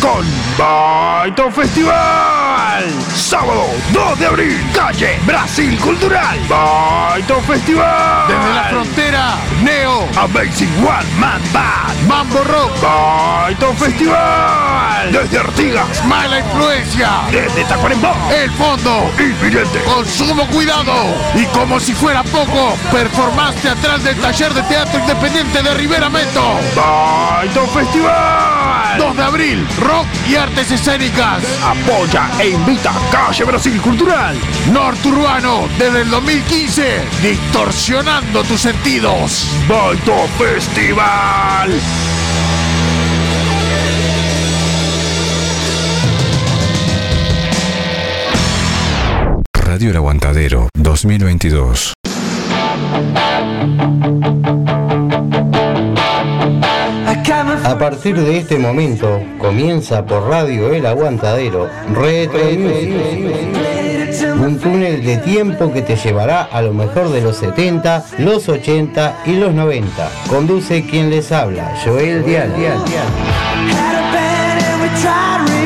con Baito Festival. Sábado 2 de abril, calle Brasil Cultural. Baito Festival. Desde la frontera, Neo, Amazing One Man Band. Mambo Rock, Baito Festival. Desde Artigas. Mala Influencia, Desde Tacuarembó. El Fondo, Inminente. Consumo Cuidado y como si fuera poco, performance teatral del taller de teatro independiente de Rivera Meto. Baito Festival. 2 de abril, rock y artes escénicas. Apoya e invita Calle Brasil Cultural. Norturbano, desde el 2015, distorsionando tus sentidos. Baito Festival. Radio El Aguantadero 2022. A partir de este momento comienza por Radio El Aguantadero Retro Music. Un túnel de tiempo que te llevará a lo mejor de los 70, los 80 y los 90. Conduce quien les habla, Joel Dial. Inseguendo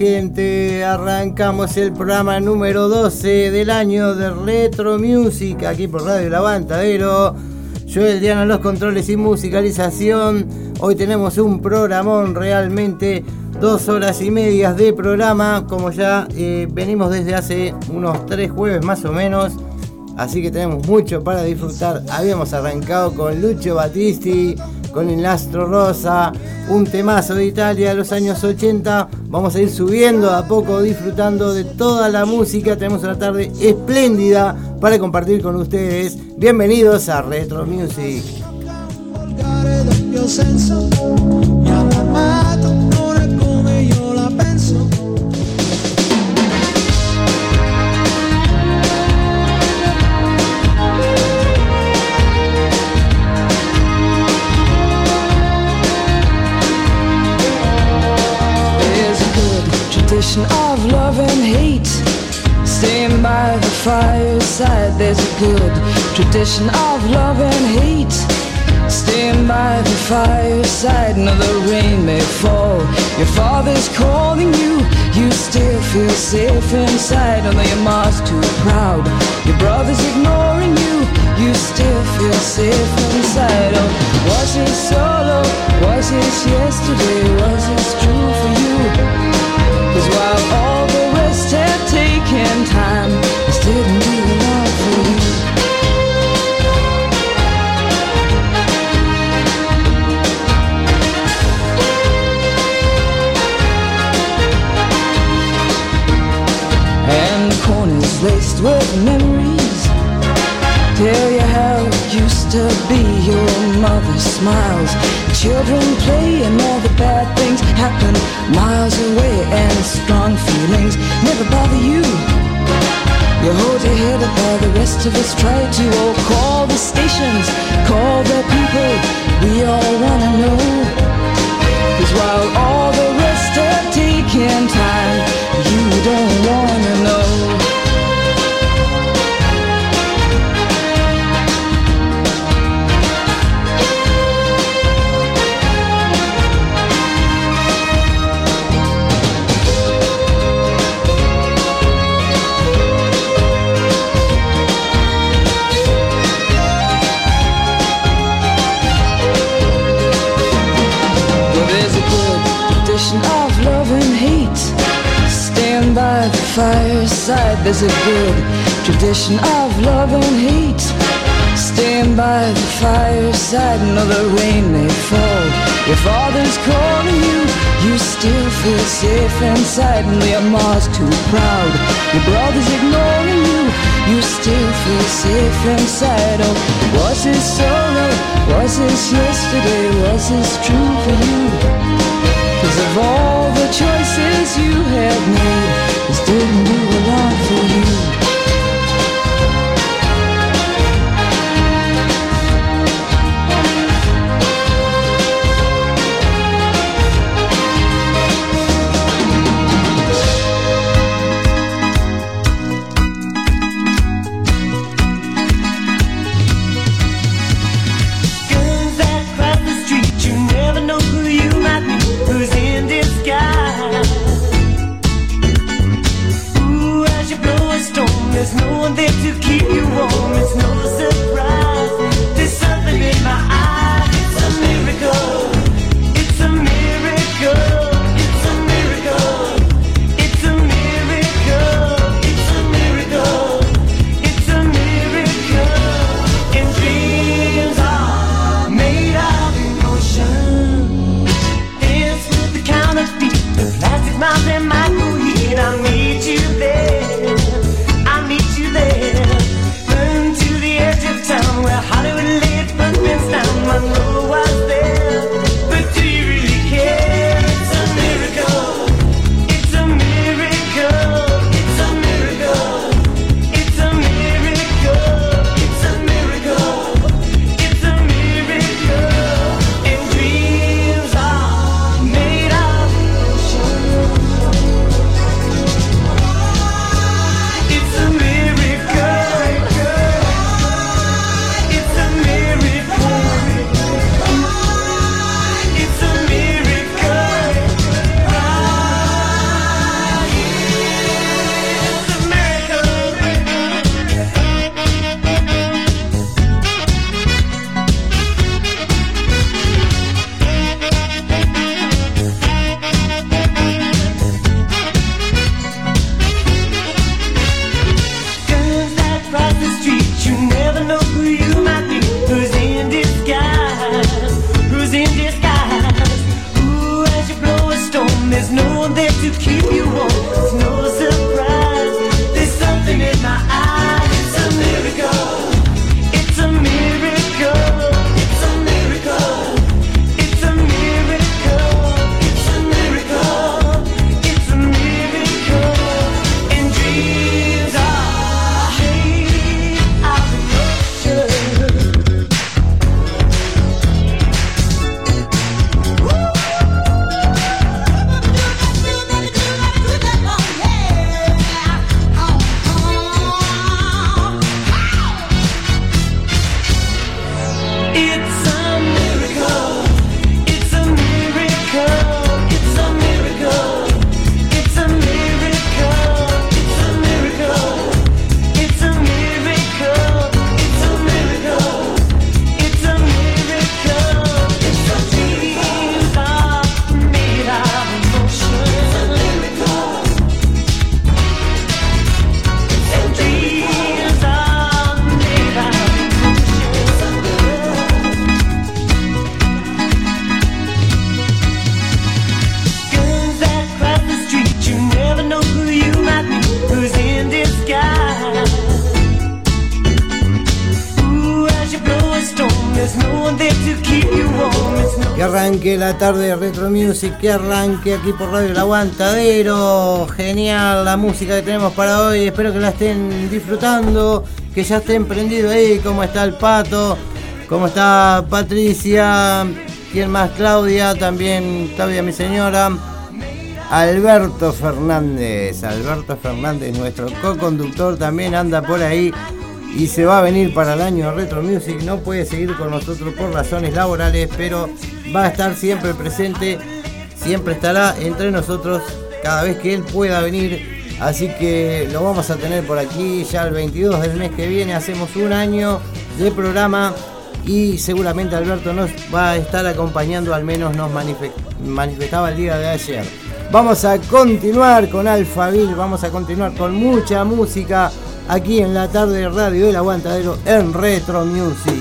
gente. Arrancamos el programa número 12 del año de Retro Music aquí por Radio El Aguantadero. Yo, el Diana, los controles y musicalización. Hoy tenemos un programón realmente, dos horas y medias de programa, como ya eh, venimos desde hace unos tres jueves más o menos. Así que tenemos mucho para disfrutar. Habíamos arrancado con Lucho Battisti, con el Astro Rosa, un temazo de Italia de los años 80. Vamos a ir subiendo a poco, disfrutando de toda la música. Tenemos una tarde espléndida para compartir con ustedes. Bienvenidos a Retro Music. Tradition of love and hate. Staying by the fireside, there's a good tradition of love and hate. Staying by the fireside, no, the rain may fall. Your father's calling you, you still feel safe inside. Although your mom's too proud, your brother's ignoring you, you still feel safe inside. Oh, was it solo? Was it yesterday? Was it true for you? Cause while all the rest had taken time, do for you. And corners laced with memories Tell you to be Your mother smiles. Children play and all the bad things happen Miles away and strong feelings never bother you. You hold your head up while the rest of us try to Oh, call the stations, call the people We all wanna know. Cause while all the rest are taking time You don't wanna know fireside. There's a good tradition of love and hate. Stand by the fireside. No, the rain may fall. Your father's calling you. You still feel safe inside. And your mom's too proud. Your brother's ignoring you. You still feel safe inside. Oh, was it solo? Was this yesterday? Was this true for you? Cause of all the choices you have made, this didn't do a lot Que arranque aquí por Radio El Aguantadero. Genial la música que tenemos para hoy. Espero que la estén disfrutando, que ya estén prendidos ahí. ¿Cómo está el pato? ¿Cómo está Patricia? ¿Quién más? Claudia, también Claudia, mi señora. Alberto Fernández. Alberto Fernández, nuestro co-conductor, también anda por ahí y se va a venir para el año Retro Music. No puede seguir con nosotros por razones laborales, pero va a estar siempre presente, siempre estará entre nosotros cada vez que él pueda venir. Así que lo vamos a tener por aquí ya el 22 del mes que viene. Hacemos un año de programa y seguramente Alberto nos va a estar acompañando, al menos nos manife- manifestaba el día de ayer. Vamos a continuar con Alphaville, vamos a continuar con mucha música aquí en la tarde de radio del aguantadero en Retro Music.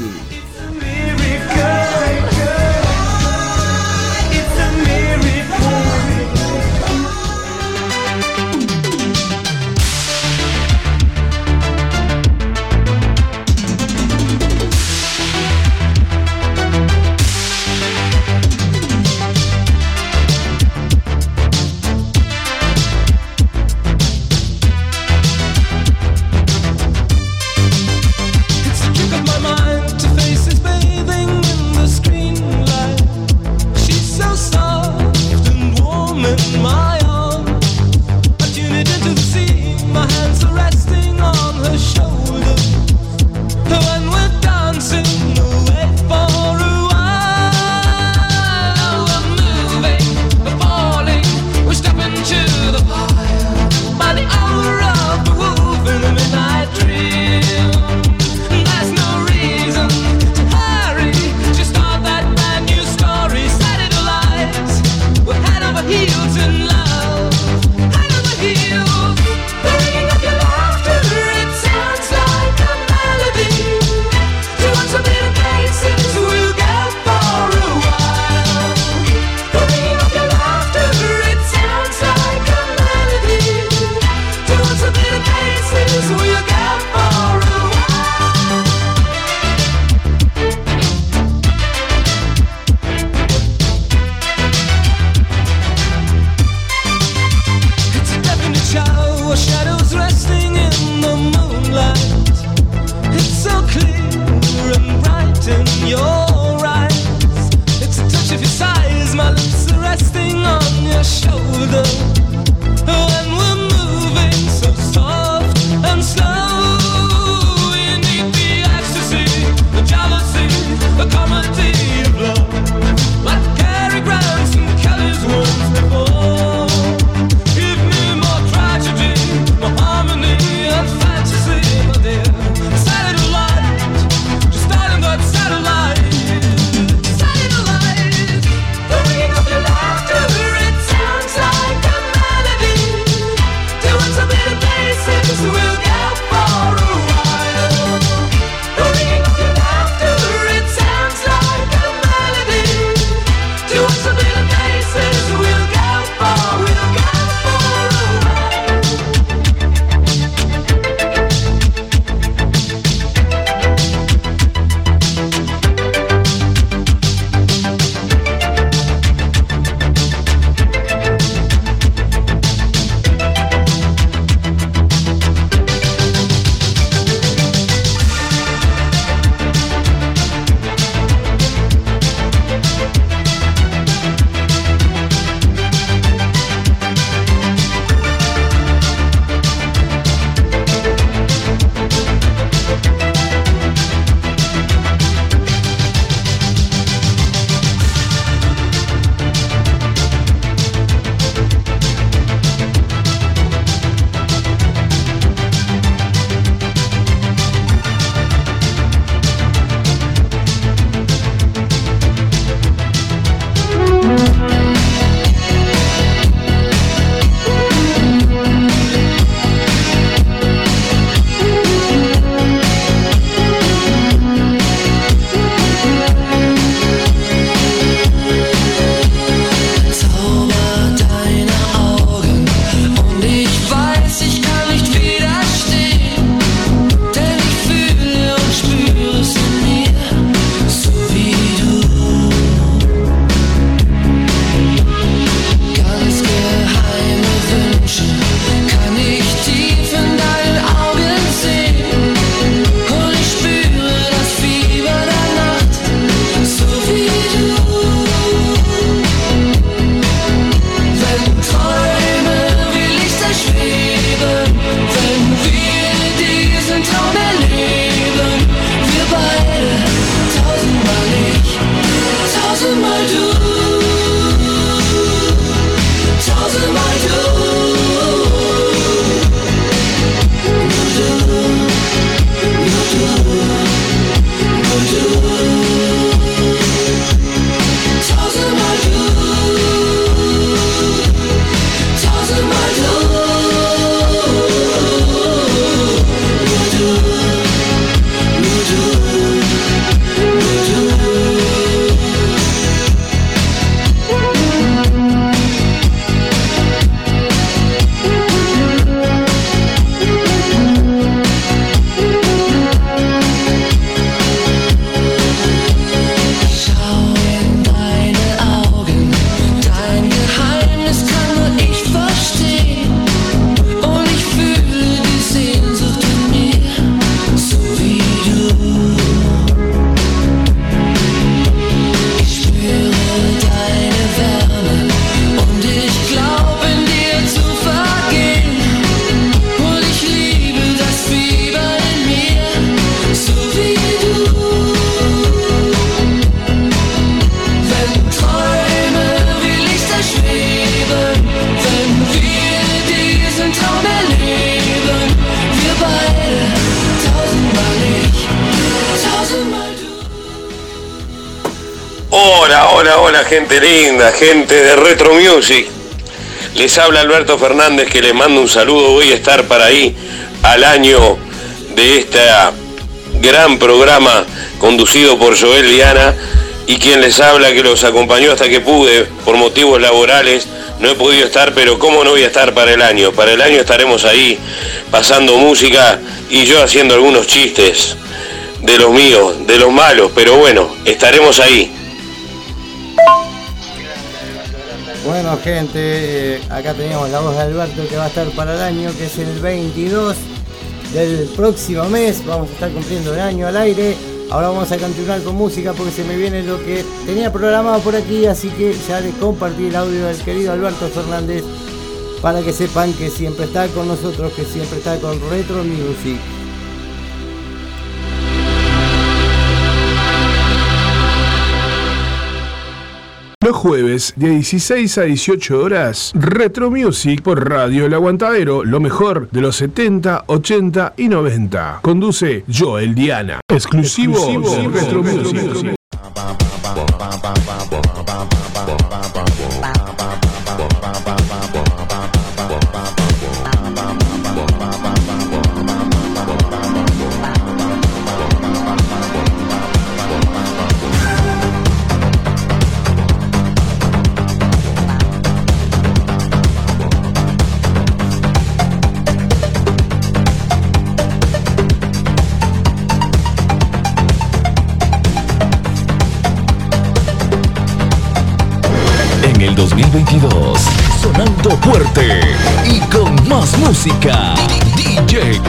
Linda, gente de Retro Music. Les habla Alberto Fernández que les mando un saludo. Voy a estar para ahí al año de este gran programa conducido por Joel Diana y quien les habla que los acompañó hasta que pude por motivos laborales. No he podido estar, pero ¿cómo no voy a estar para el año? Para el año estaremos ahí pasando música y yo haciendo algunos chistes de los míos, de los malos, pero bueno, estaremos ahí. Gente, eh, acá teníamos la voz de Alberto que va a estar para el año, que es el 22 del próximo mes, vamos a estar cumpliendo el año al aire. Ahora vamos a continuar con música porque se me viene lo que tenía programado por aquí, así que ya le compartí el audio del querido Alberto Fernández para que sepan que siempre está con nosotros, que siempre está con Retro Music. Los jueves de 16 a 18 horas, Retro Music por Radio El Aguantadero, lo mejor de los 70, 80 y 90. Conduce Joel Diana. Exclusivo, Retro Music. Fuerte y con más música. DJ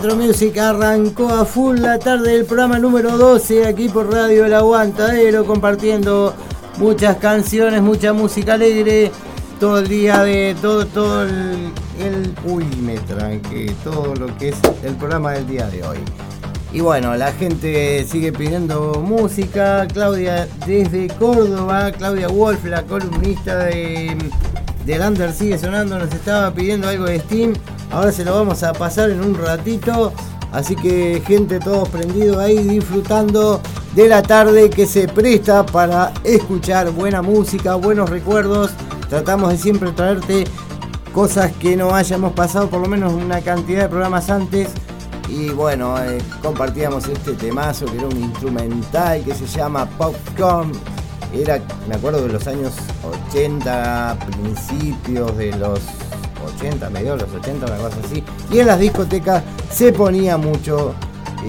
Retro Music arrancó a full la tarde del programa número 12 aquí por Radio El Aguantadero compartiendo muchas canciones, mucha música alegre, todo el día de todo todo el, el- uy, me tranqué, todo lo que es el programa del día de hoy. Y bueno, la gente sigue pidiendo música. Claudia desde Córdoba, Claudia Wolf, la columnista de, de Lander sigue sonando, nos estaba pidiendo algo de Steam. Ahora se lo vamos a pasar en un ratito. Así que gente, todos prendidos ahí, disfrutando de la tarde que se presta para escuchar buena música, buenos recuerdos. Tratamos de siempre traerte cosas que no hayamos pasado por lo menos una cantidad de programas antes. Y bueno, eh, compartíamos este temazo que era un instrumental que se llama Popcorn. Era, me acuerdo de los años 80, principios de los 80, mediados los 80, una cosa así. Y en las discotecas se ponía mucho,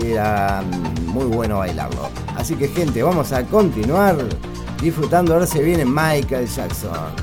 era mm, muy bueno bailarlo. Así que gente, vamos a continuar disfrutando. Ahora se viene Michael Jackson.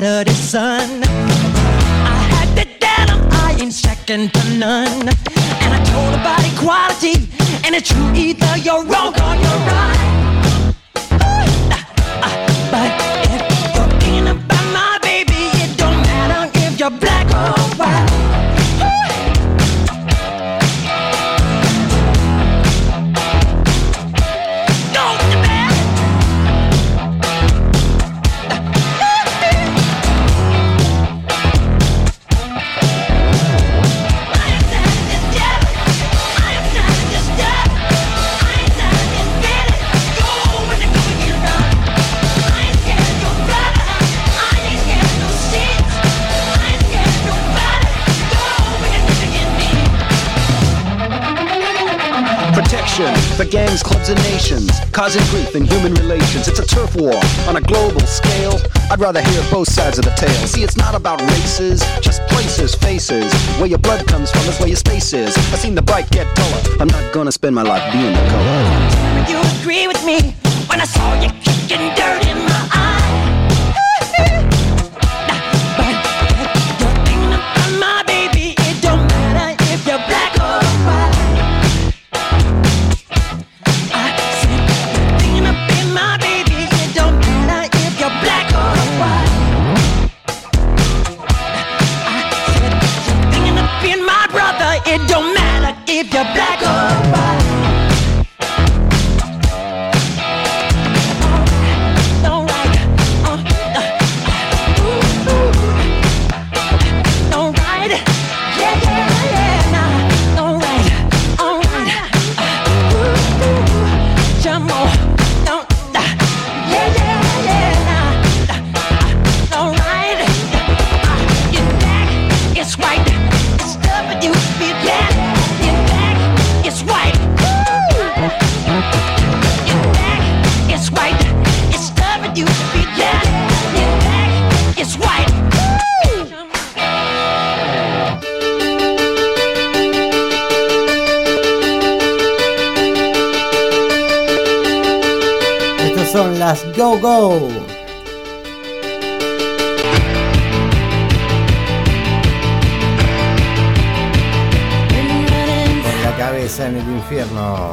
Saturday sun. I had tell 'em I ain't second to none. And I told about equality, and it's true either you're wrong or you're right. Ah, ah, but if you're thinking about my baby, it don't matter if you're black or white. For gangs, clubs, and nations, causing grief in human relations. It's a turf war on a global scale. I'd rather hear both sides of the tale. See, it's not about races, just places, faces. Where your blood comes from is where your space is. I've seen the bright get duller. I'm not gonna spend my life being the color. You agree with me when I saw you kicking dirt in my eye. Go Go. Con la cabeza en el infierno.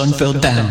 Sun fell down.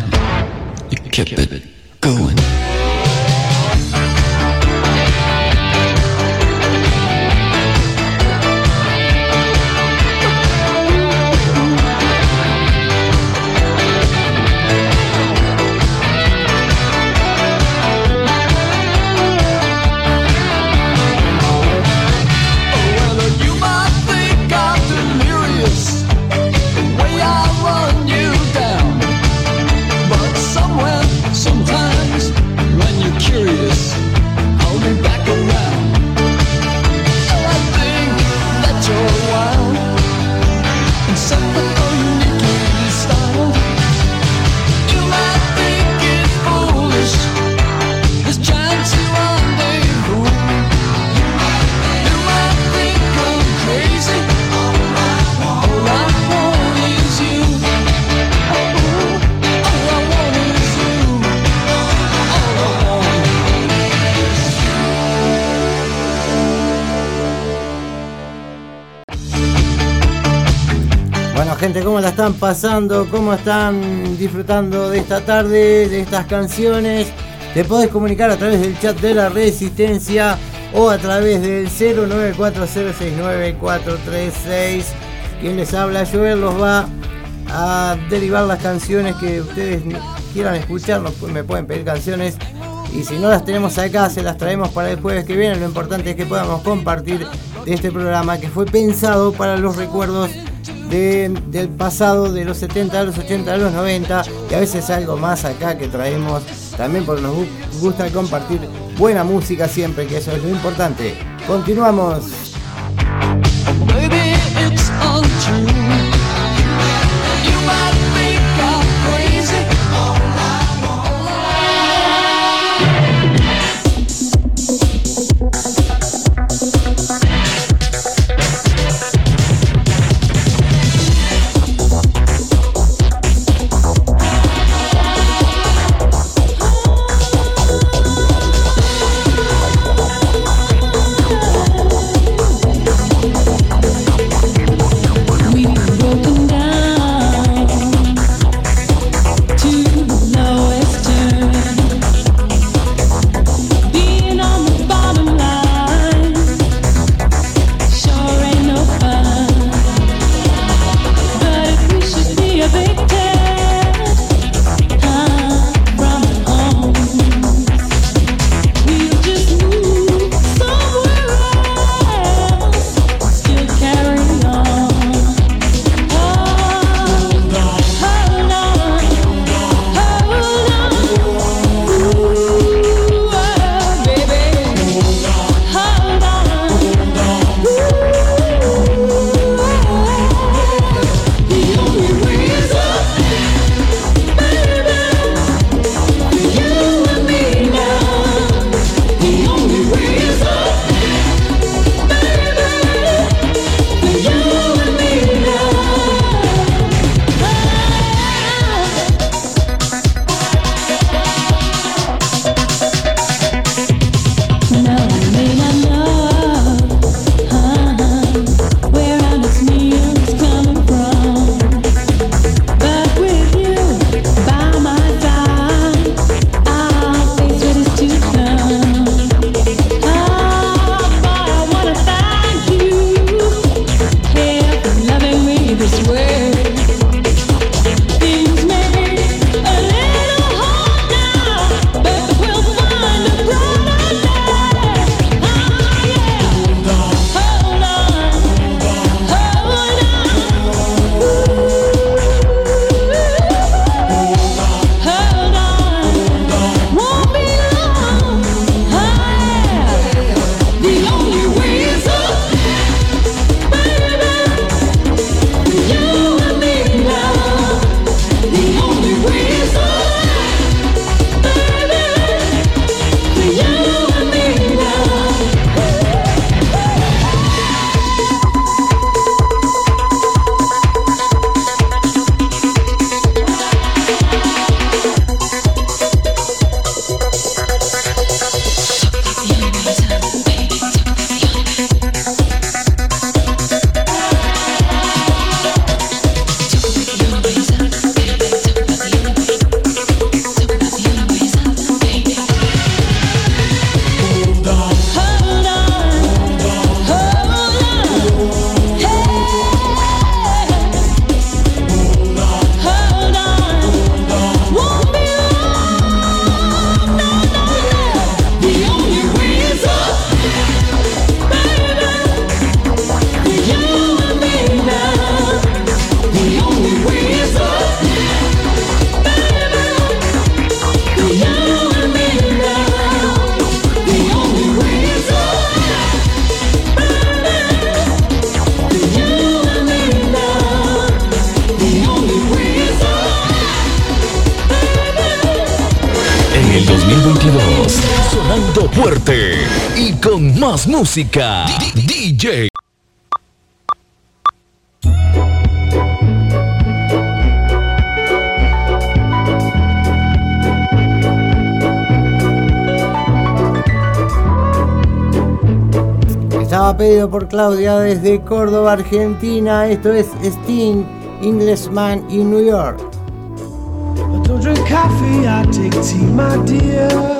¿Cómo la están pasando? ¿Cómo están disfrutando de esta tarde, de estas canciones? Te podés comunicar a través del chat de la Resistencia o a través del 094069436. Quien les habla, Joel, los va a derivar las canciones que ustedes quieran escuchar. Nos- Me pueden pedir canciones y si no las tenemos acá, se las traemos para el jueves que viene. Lo importante es que podamos compartir este programa que fue pensado para los recuerdos de- del pasado, de los 70, de los 80, de los 90 y a veces algo más acá que traemos también porque nos gu- gusta compartir buena música siempre, que eso es lo importante. Continuamos. música. DJ. Estaba pedido por Claudia desde Córdoba, Argentina. Esto es Sting, Englishman in New York. I drink coffee, I take tea.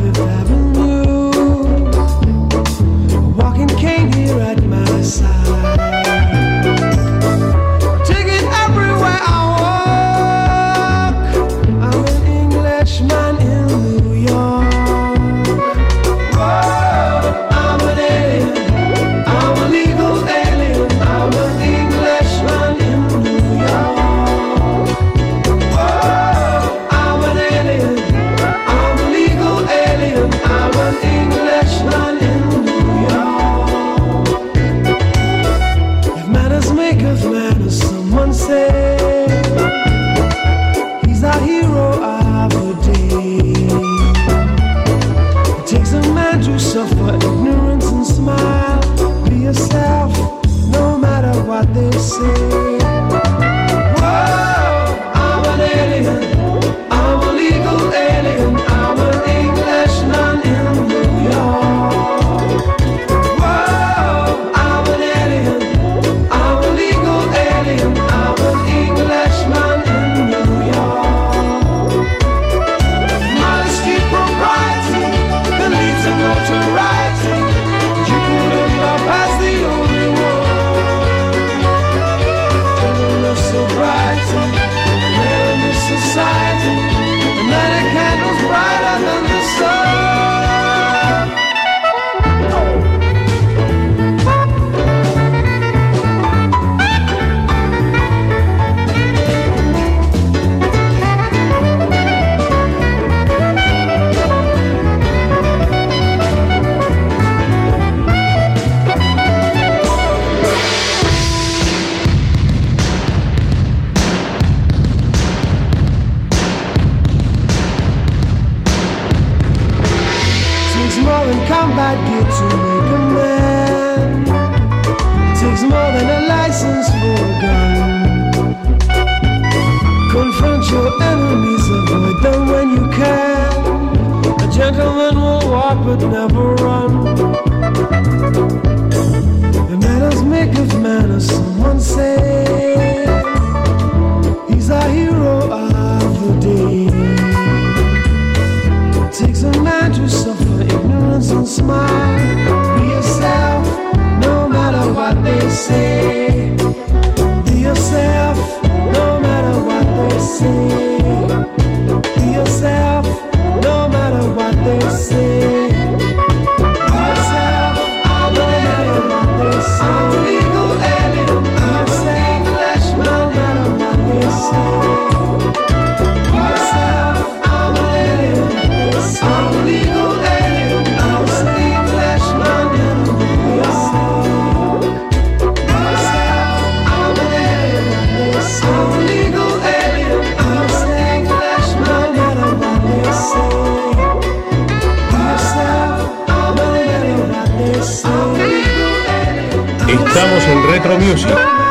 Estamos en Retro Music.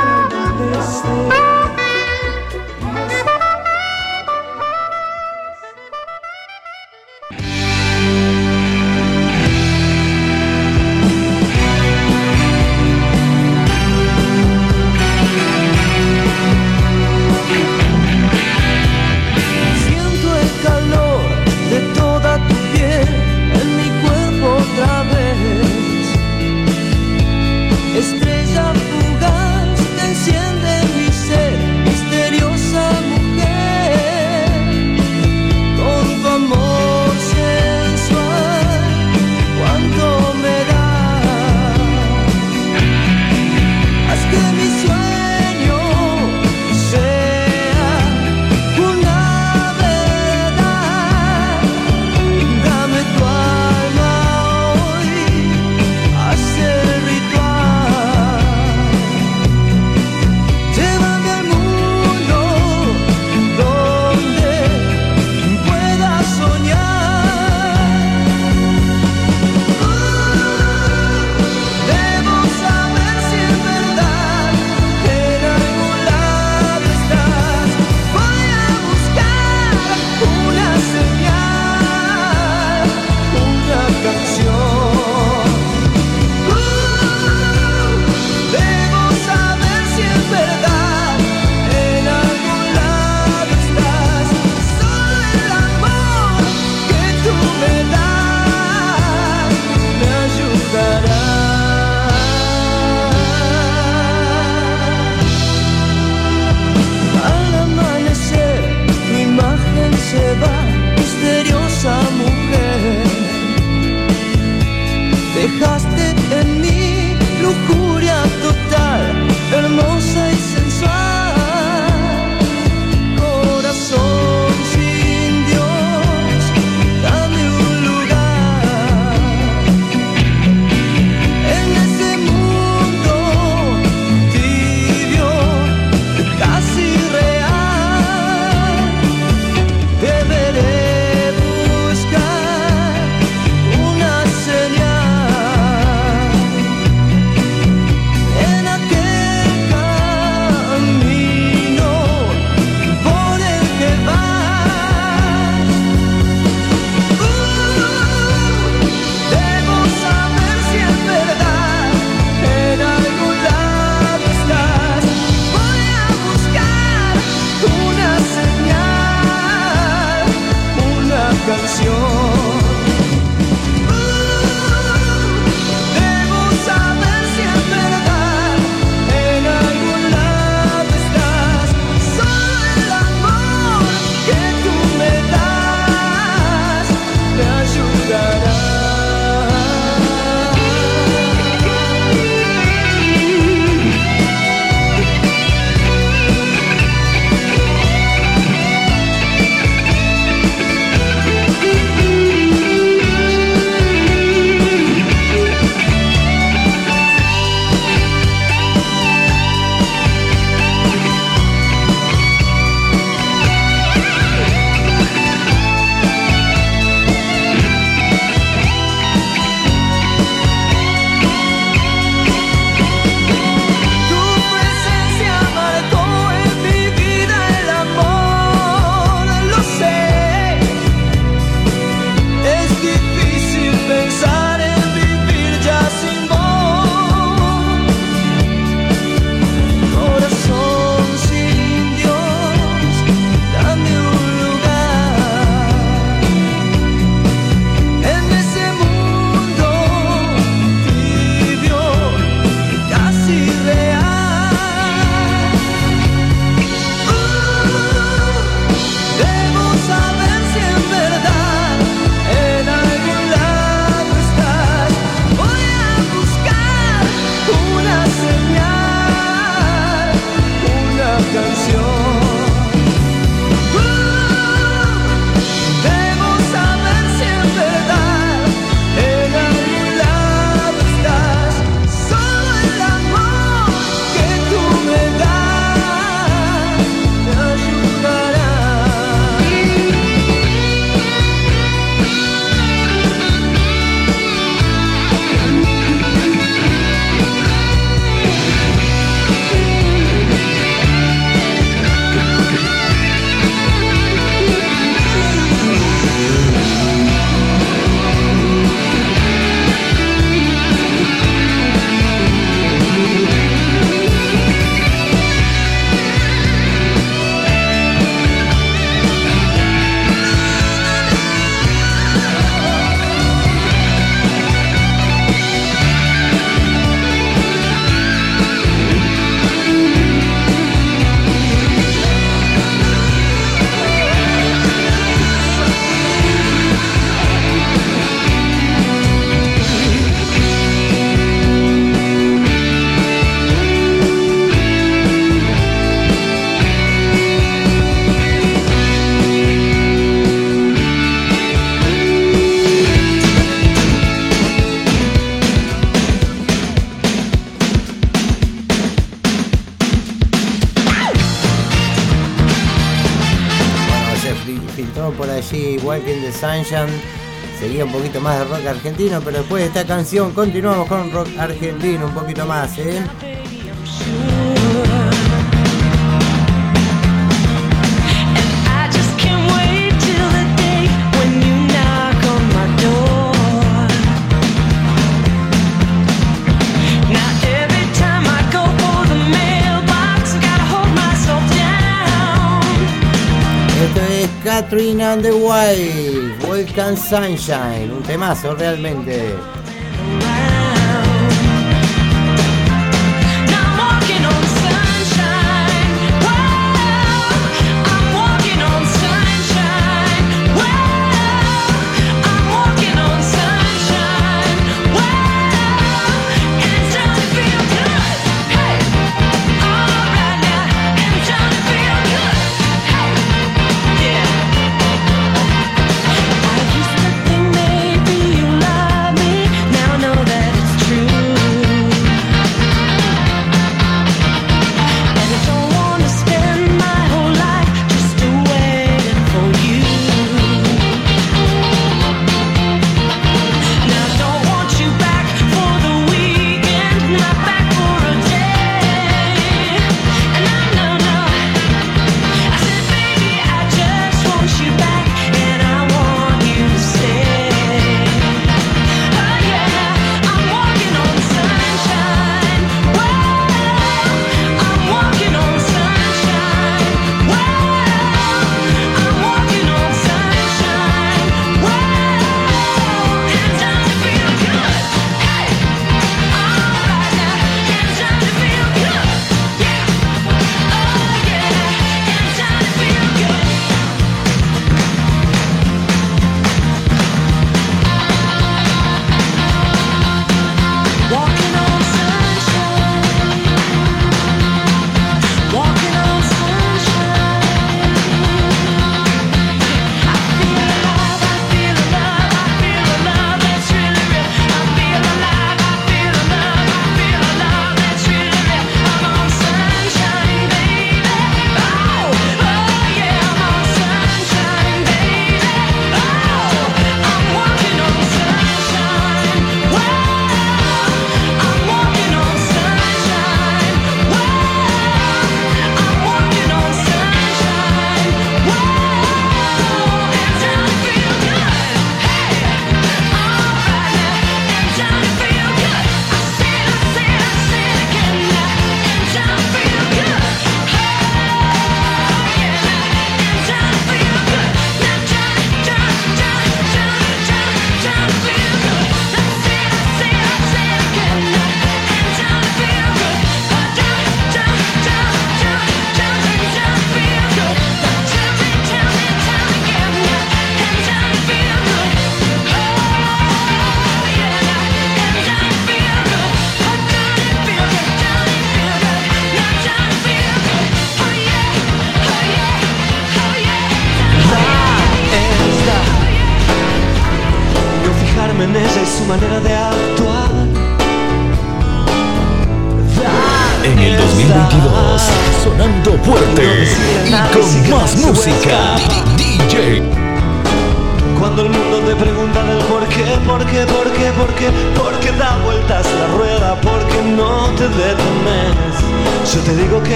pero después de esta canción continuamos con rock argentino un poquito más, ¿eh? Catherine and the Wild. American Sunshine, un temazo realmente.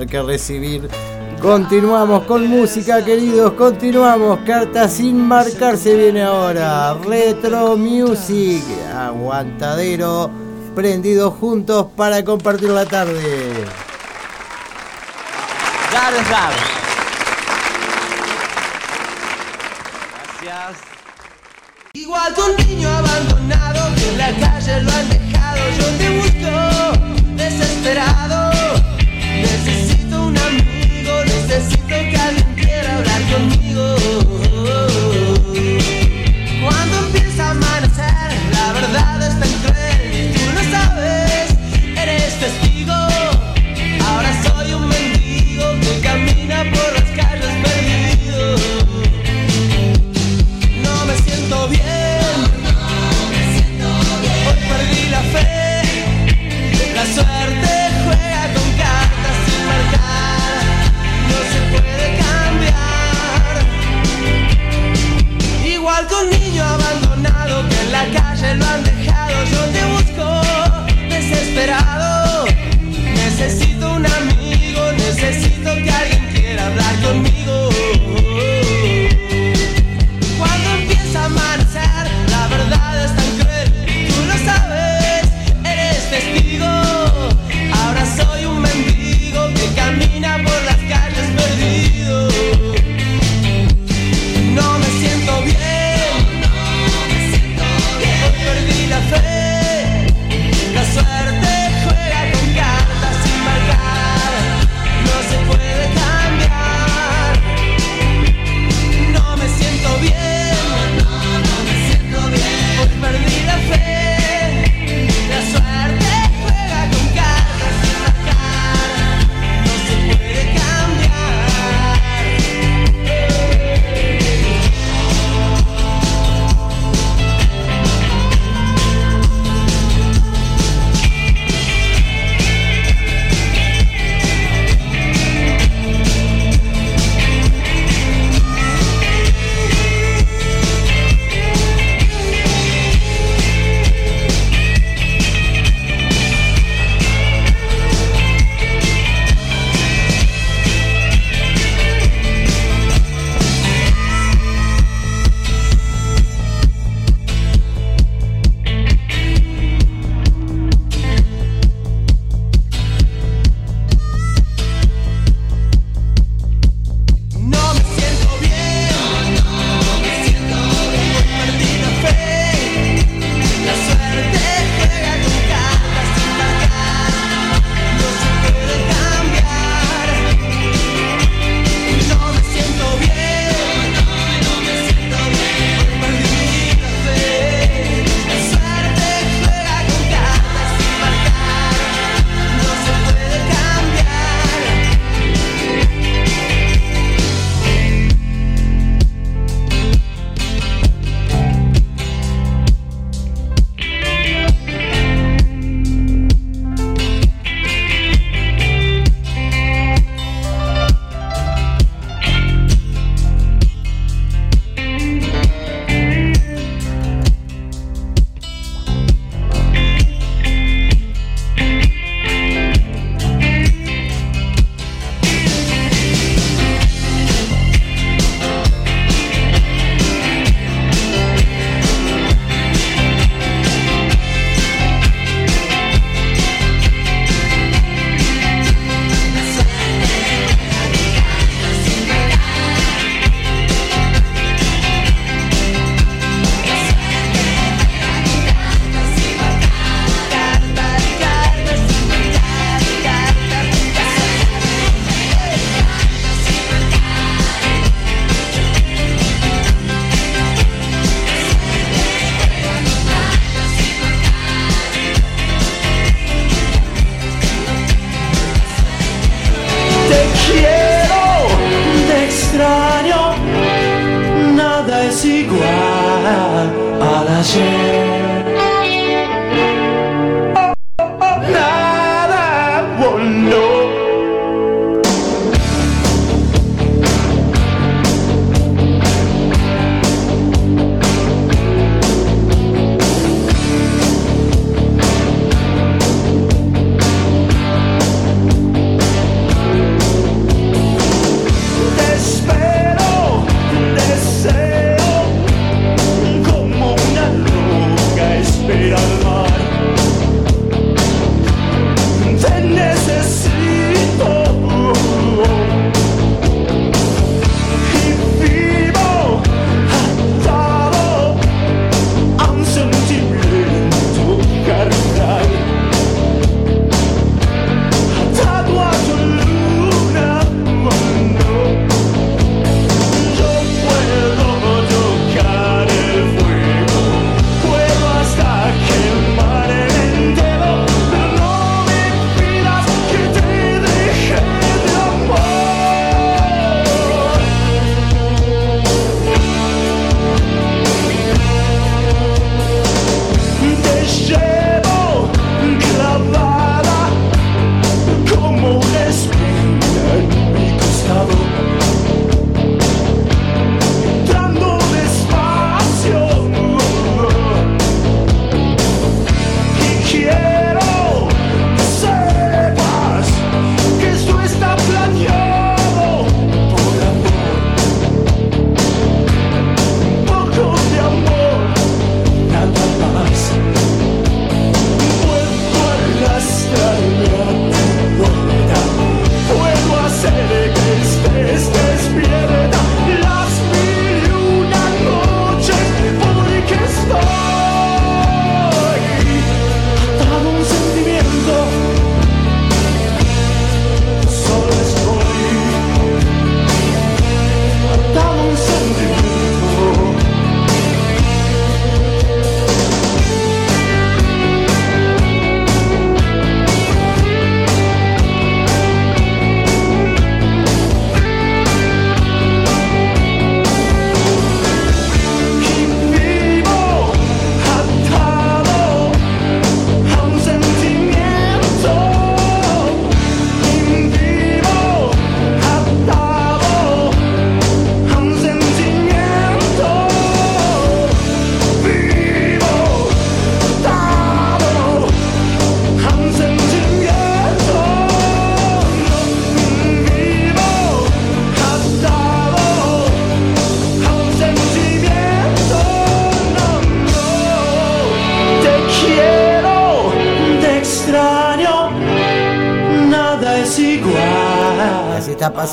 que recibir. Continuamos con música, queridos. Continuamos. Carta sin marcar se viene ahora. Retro Music. Aguantadero. Prendidos juntos para compartir la tarde. Gracias. Igual que un niño abandonado que en la calle lo han dejado. Yo te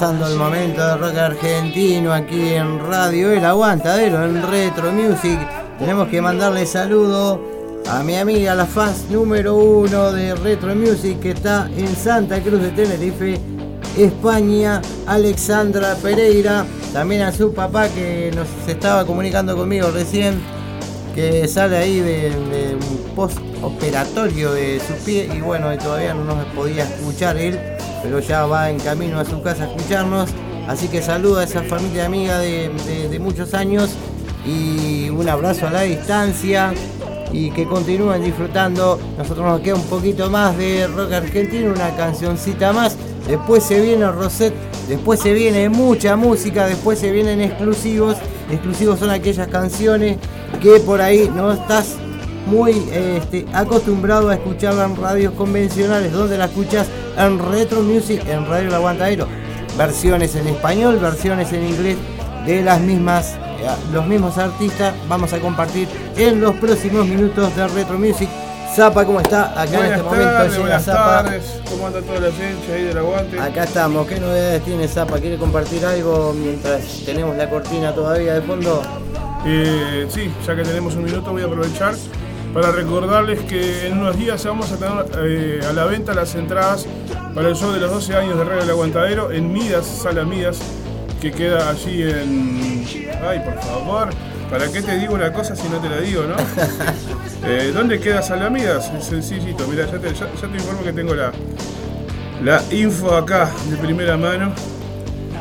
pasando el momento de rock argentino aquí en Radio El Aguantadero, en Retro Music. Tenemos que mandarle saludo a mi amiga, la fans número uno de Retro Music, que está en Santa Cruz de Tenerife, España, Alexandra Pereira. También a su papá que nos estaba comunicando conmigo recién, que sale ahí de, de un post operatorio de su pie y bueno, todavía no nos podía escuchar él, pero ya va en camino a su casa a escucharnos. Así que saluda a esa familia amiga de, muchos años y un abrazo a la distancia y que continúen disfrutando. Nosotros nos queda un poquito más de rock argentino, una cancioncita más. Después se viene Rosette, después se viene mucha música, después se vienen exclusivos. Exclusivos son aquellas canciones que por ahí no estás muy este, acostumbrado a escucharla en radios convencionales, donde la escuchas en Retro Music, en Radio El Aguantadero. Versiones en español, versiones en inglés de las mismas, eh, los mismos artistas. Vamos a compartir en los próximos minutos de Retro Music. Zapa, ¿cómo está? Acá en este momento tardes, llega buenas Zapa. tardes. ¿Cómo anda toda la gente ahí del aguante? Acá estamos, ¿qué novedades tiene Zapa? ¿Quiere compartir algo mientras tenemos la cortina todavía de fondo? Eh, sí, ya que tenemos un minuto voy a aprovechar para recordarles que en unos días vamos a tener eh, a la venta las entradas para el show de los 12 años de Radio El Aguantadero en Midas, Sala Midas, que queda allí en... Ay, por favor, ¿para qué te digo una cosa si no te la digo, no? Eh, ¿Dónde queda Sala Midas? Es sencillito, mira, ya te, ya- ya te informo que tengo la, la info acá de primera mano.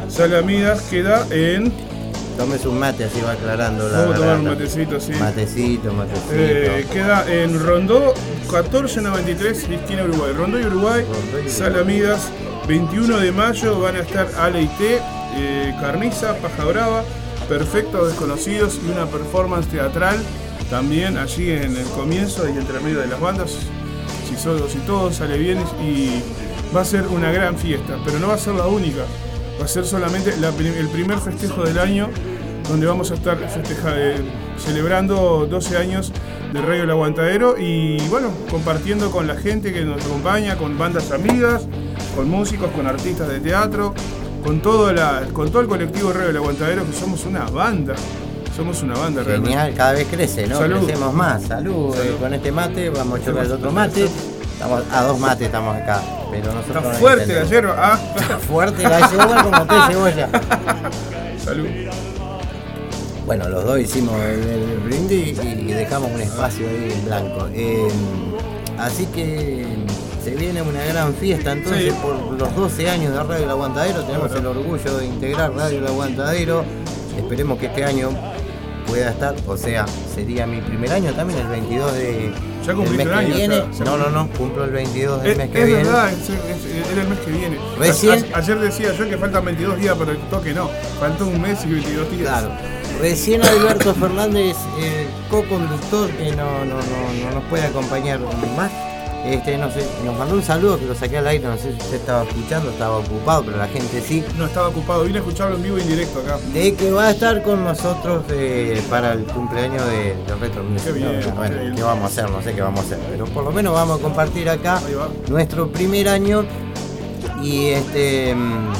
Sala Midas queda en tomes un mate, así va aclarando la Vamos a tomar un matecito, sí. Matecito, matecito. Eh, queda en Rondó 1493, esquina Uruguay. Rondó y Uruguay, Salamidas, 21 de mayo van a estar Ale y T, eh, Carniza, Paja Brava, Perfectos Desconocidos y una performance teatral también allí en el comienzo y entre medio de las bandas. Si, solo, si todo sale bien y va a ser una gran fiesta, pero no va a ser la única. Va a ser solamente la el primer festejo del año donde vamos a estar festeja- eh, celebrando 12 años de Radio El Aguantadero y bueno, compartiendo con la gente que nos acompaña, con bandas amigas, con músicos, con artistas de teatro, con todo, la, con todo el colectivo Radio El Aguantadero, que somos una banda. Somos una banda realmente. Genial, cada vez crece, ¿no? Salud. Crecemos más. Salud, eh, con este mate, vamos a chocar el otro mate. Estamos a dos mates estamos acá. Pero nosotros Está no fuerte la entendemos. yerba. Ah. Está fuerte la yerba como té de cebolla. Salud. Bueno, los dos hicimos el, el brindis y dejamos un espacio ahí en blanco. Eh, así que se viene una gran fiesta entonces Sí. por los 12 años de Radio El Aguantadero. Tenemos el orgullo de integrar Radio El Aguantadero. Esperemos que este año pueda estar, o sea, sería mi primer año también, el 22 de Ya cumpliste mes que año, viene. no, no, no, cumplo el 22 del Es, mes que es viene. verdad, es- es- era el mes que viene. Recién- A- a- ayer decía yo que faltan 22 días para el toque, no. Faltó un mes y 22 días. Claro. Recién Alberto Fernández, el co-conductor que no, no, no, no nos puede acompañar más, este, no sé, nos mandó un saludo que lo saqué al aire, no sé si usted estaba escuchando, estaba ocupado, pero la gente sí. No estaba ocupado, vine a escucharlo en vivo y en directo acá. De que va a estar con nosotros eh, para el cumpleaños de, de Retro Music. Qué bien, No, bueno, bien. ¿qué vamos a hacer? No sé qué vamos a hacer, pero por lo menos vamos a compartir acá nuestro primer año y este mm,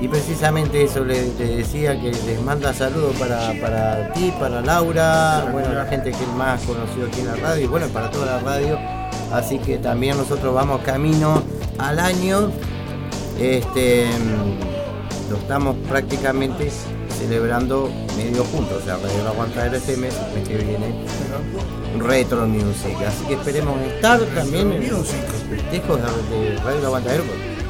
y precisamente eso le, decía que les manda saludos para, para ti, para Laura, bueno, la gente que más conoció aquí en la radio y bueno, para toda la radio. Así que también nosotros vamos camino al año. Este lo estamos prácticamente celebrando medio juntos, o sea, Radio La Aguantadera este mes, el mes que viene, Retro Music. Así que esperemos estar también en los festejos de Radio La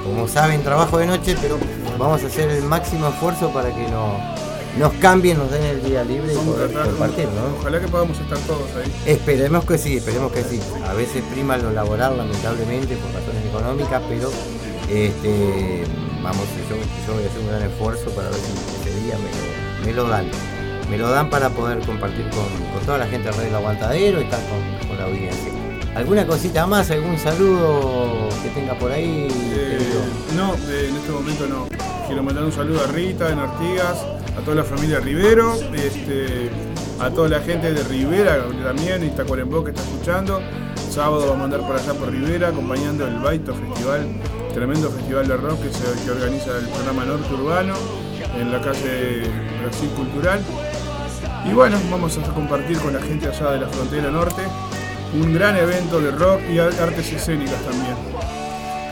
Como saben, trabajo de noche, pero vamos a hacer el máximo esfuerzo para que no, nos cambien, nos den el día libre y Vamos poder tratar, compartir, ¿no? Ojalá que podamos estar todos ahí. Esperemos que sí, esperemos que sí. A veces prima lo laboral, lamentablemente, por razones económicas, pero este, vamos, yo, yo voy a hacer un gran esfuerzo para ver si ese día me lo, me lo dan. Me lo dan para poder compartir con, con toda la gente de Radio El Aguantadero y estar con, con la audiencia. ¿Alguna cosita más? ¿Algún saludo que tenga por ahí? Eh, no, eh, en este momento no. Quiero mandar un saludo a Rita en Artigas, a toda la familia Rivero, este, a toda la gente de Rivera también, y Tacuarembó que está escuchando. Sábado vamos a andar por allá por Rivera acompañando el Baito Festival, tremendo festival de rock que, se, que organiza el programa Norte Urbano en la calle Brasil Cultural. Y bueno, vamos a compartir con la gente allá de la frontera norte un gran evento de rock y ar- artes escénicas también.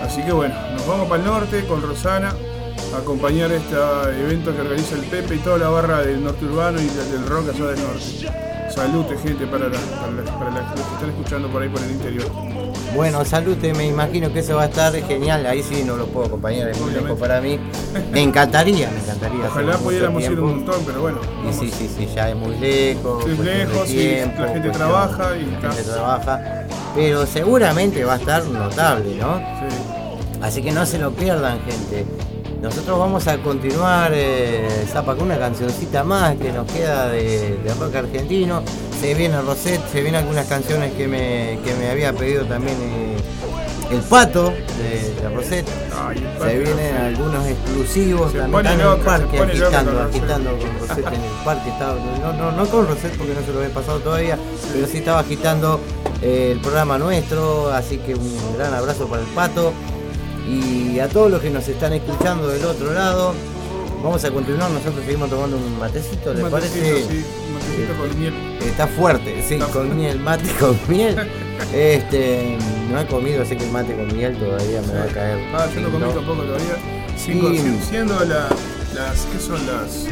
Así que bueno, nos vamos para el norte con Rosana acompañar este evento que organiza el Pepe y toda la barra del norte urbano y del rock allá del norte. Salute gente para, la- para, la- para la- los que están escuchando por ahí por el interior. Bueno, salute, me imagino que eso va a estar genial. Ahí sí no lo puedo acompañar, es muy lejos para mí. Me encantaría, me encantaría. Ojalá pudiéramos ir un montón, pero bueno. Y sí, sí, sí, ya es muy lejos. Es lejos, tiempo, la gente trabaja y la gente trabaja. Pero seguramente va a estar notable, ¿no? Sí. Así que no se lo pierdan, gente. Nosotros vamos a continuar, eh, Zapa, con una cancioncita más que nos queda de, de rock argentino. Se viene Rosette, se vienen algunas canciones que me, que me había pedido también eh, el pato de, de Rosette. pato Se vienen algunos exclusivos Se también están en el parque agitando, con agitando con Rosette en el parque. Estaba, no, no, no con Rosette porque no se lo había pasado todavía, pero sí estaba agitando eh, el programa nuestro. Así que un gran abrazo para el pato. Y a todos los que nos están escuchando del otro lado, vamos a continuar. Nosotros seguimos tomando un matecito, ¿le Un matecito, parece? sí, un matecito con miel. Está fuerte, sí, con miel, mate con miel. Este, no he comido, sé que el mate con miel todavía me va a caer. Ah, yo no comí tampoco todavía. Sí. Cinco- si- siendo la- las, ¿qué son las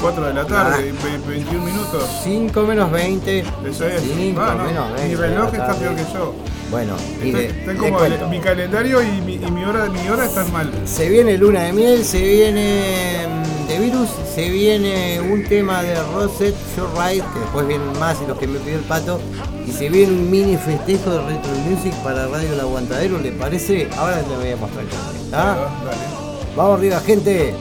4 de la tarde? Ah. ve- 21 minutos. 5 menos 20. Eso es. 5 Ah, no, menos 20. Mi reloj está peor que yo. Bueno, y Está, le- está le como cuento. mi calendario y mi, y mi hora mi hora están mal. Se viene luna de miel, se viene mm, antivirus se viene un tema de Rosette Your Right, que después vienen más y los que me pidió el pato. Y se viene un mini festejo de Retro Music para Radio El Aguantadero, ¿le parece? Ahora te voy a mostrar qué hace, ¿está? Vamos arriba, gente.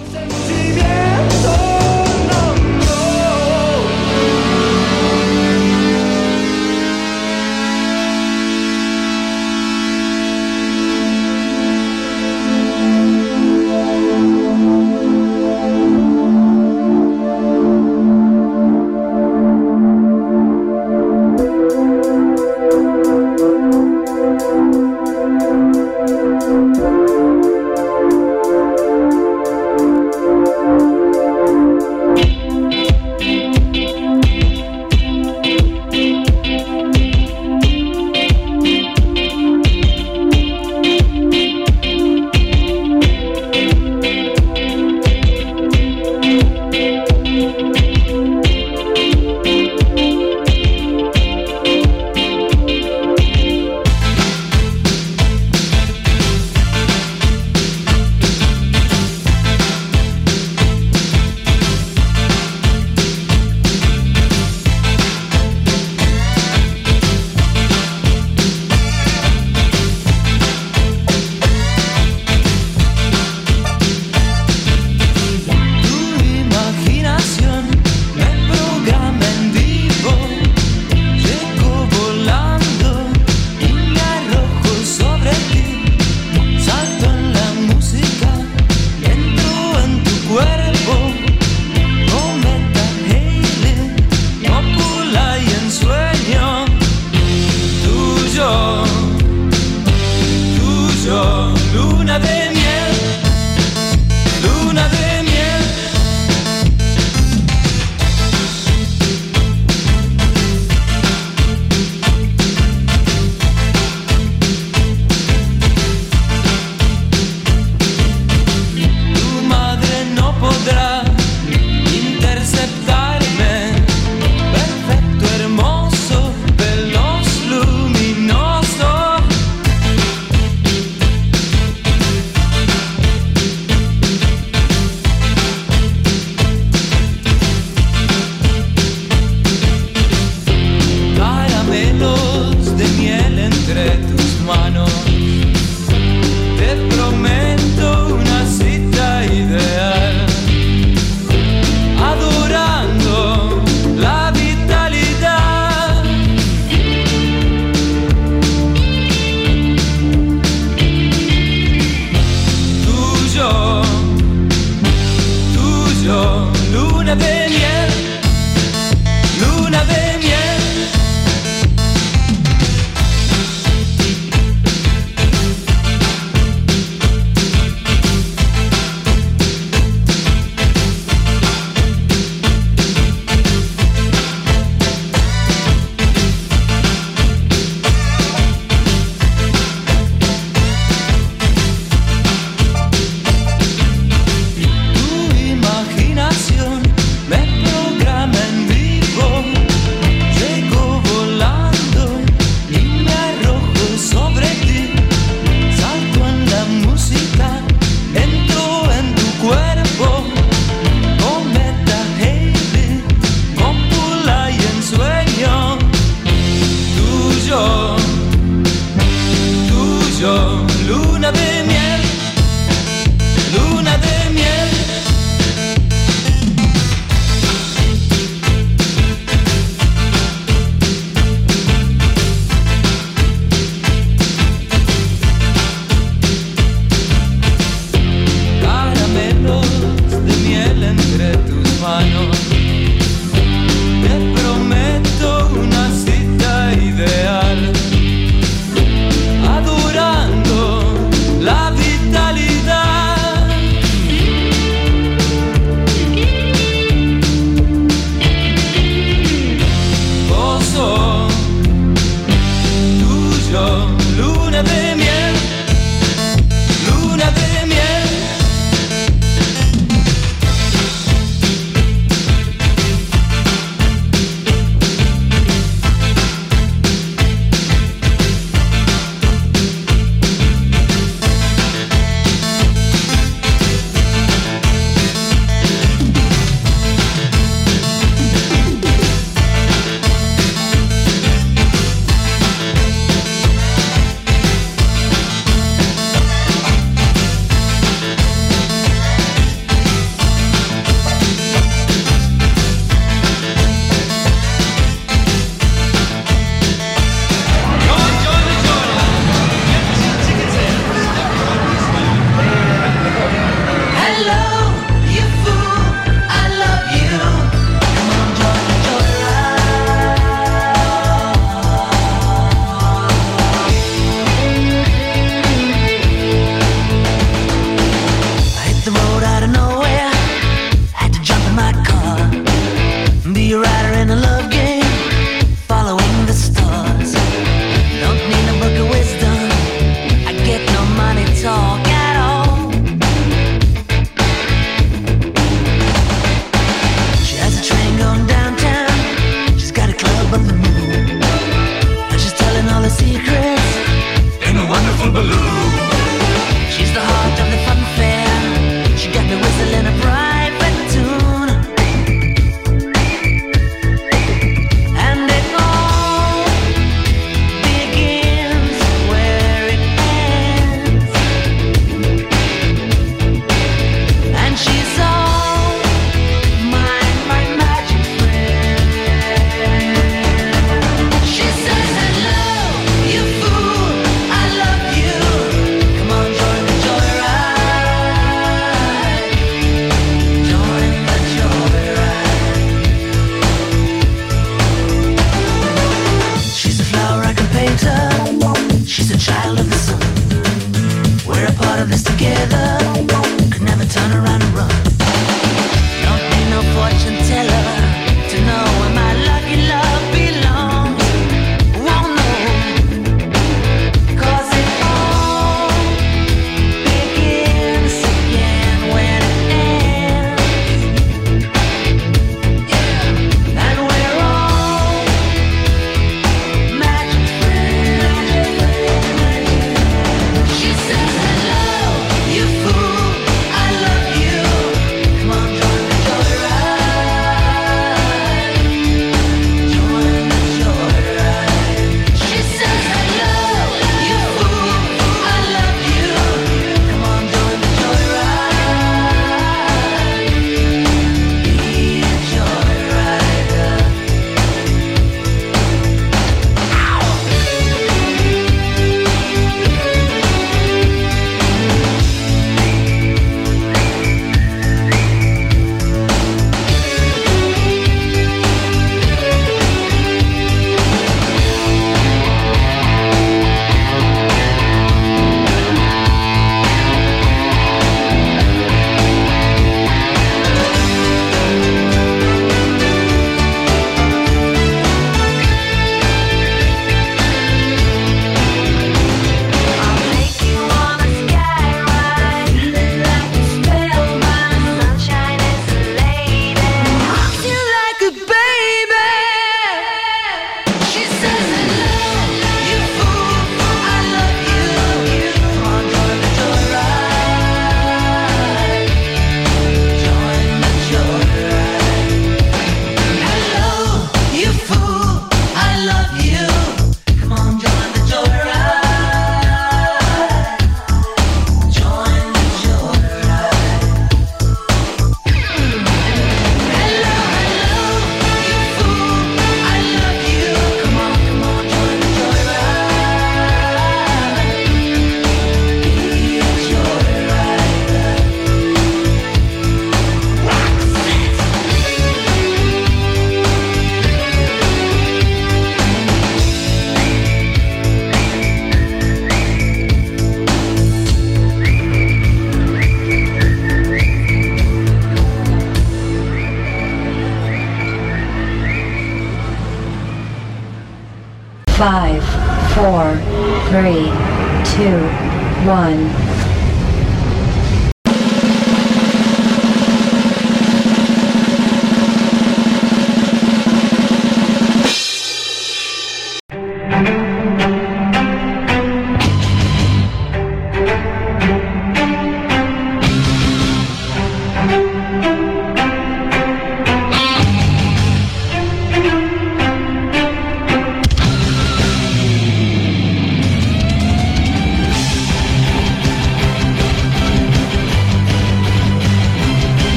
One.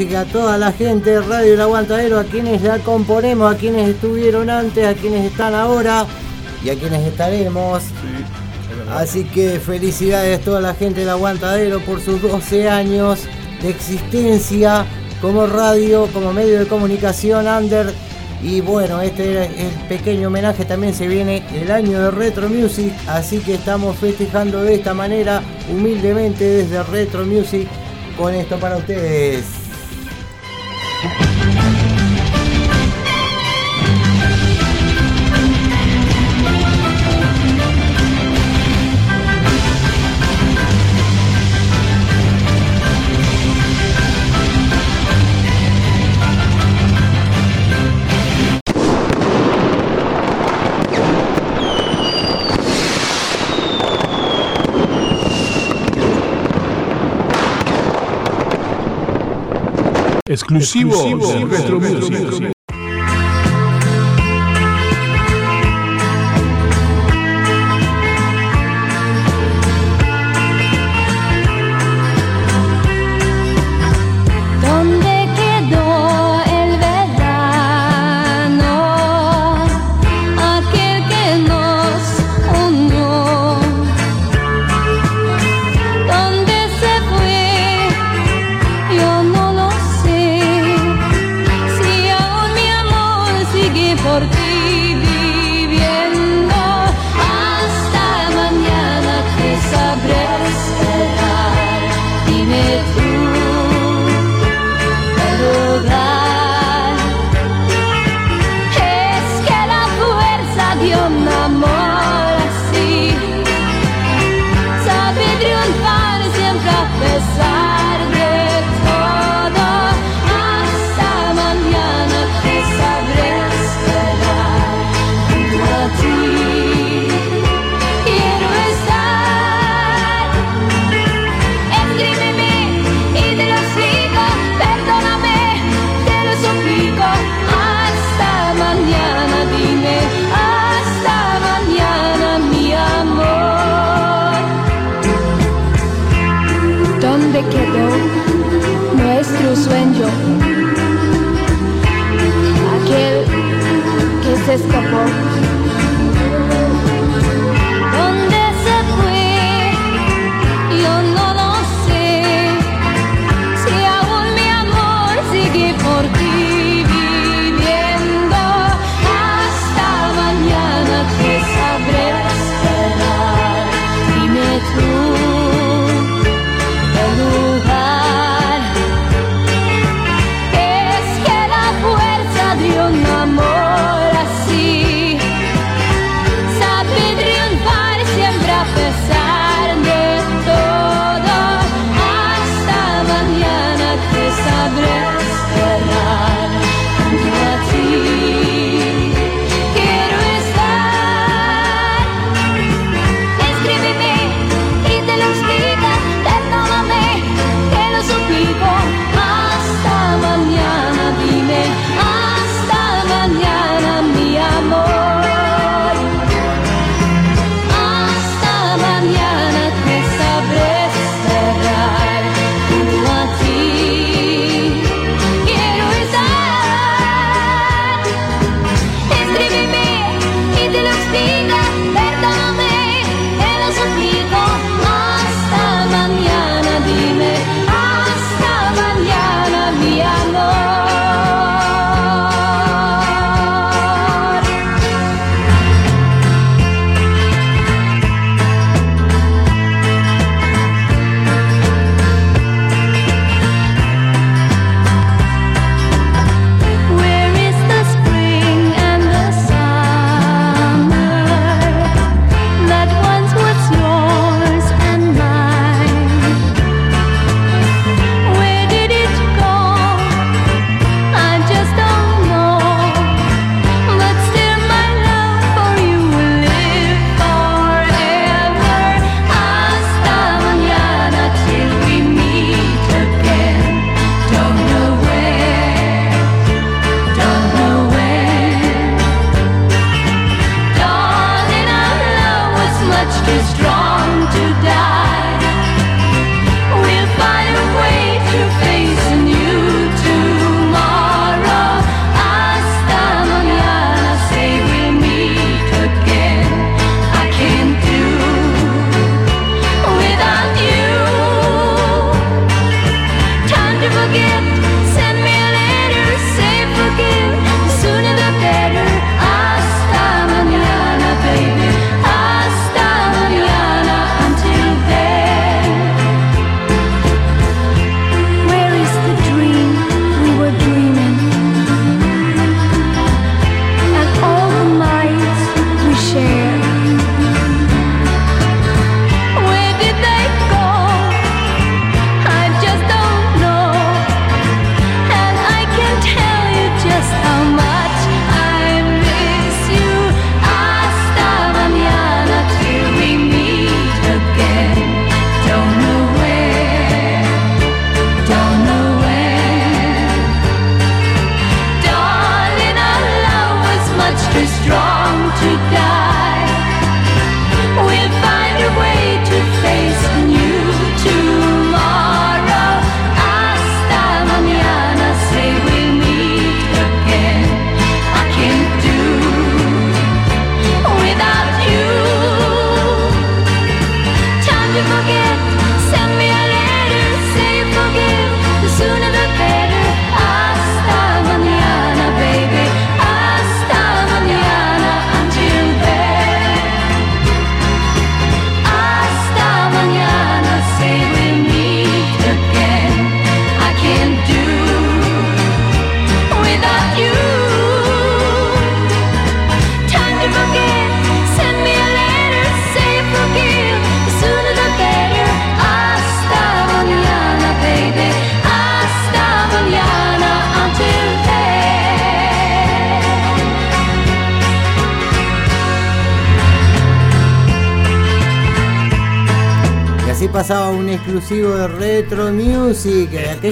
Music a toda la gente de Radio El Aguantadero, a quienes la componemos, a quienes estuvieron antes, a quienes están ahora y a quienes estaremos. Así que felicidades a toda la gente del Aguantadero por sus 12 años de existencia como radio, como medio de comunicación under. Y bueno, este era el pequeño homenaje también se viene el año de Retro Music, así que estamos festejando de esta manera, humildemente desde Retro Music, con esto para ustedes. Exclusivo, Exclusivo de Retro Music.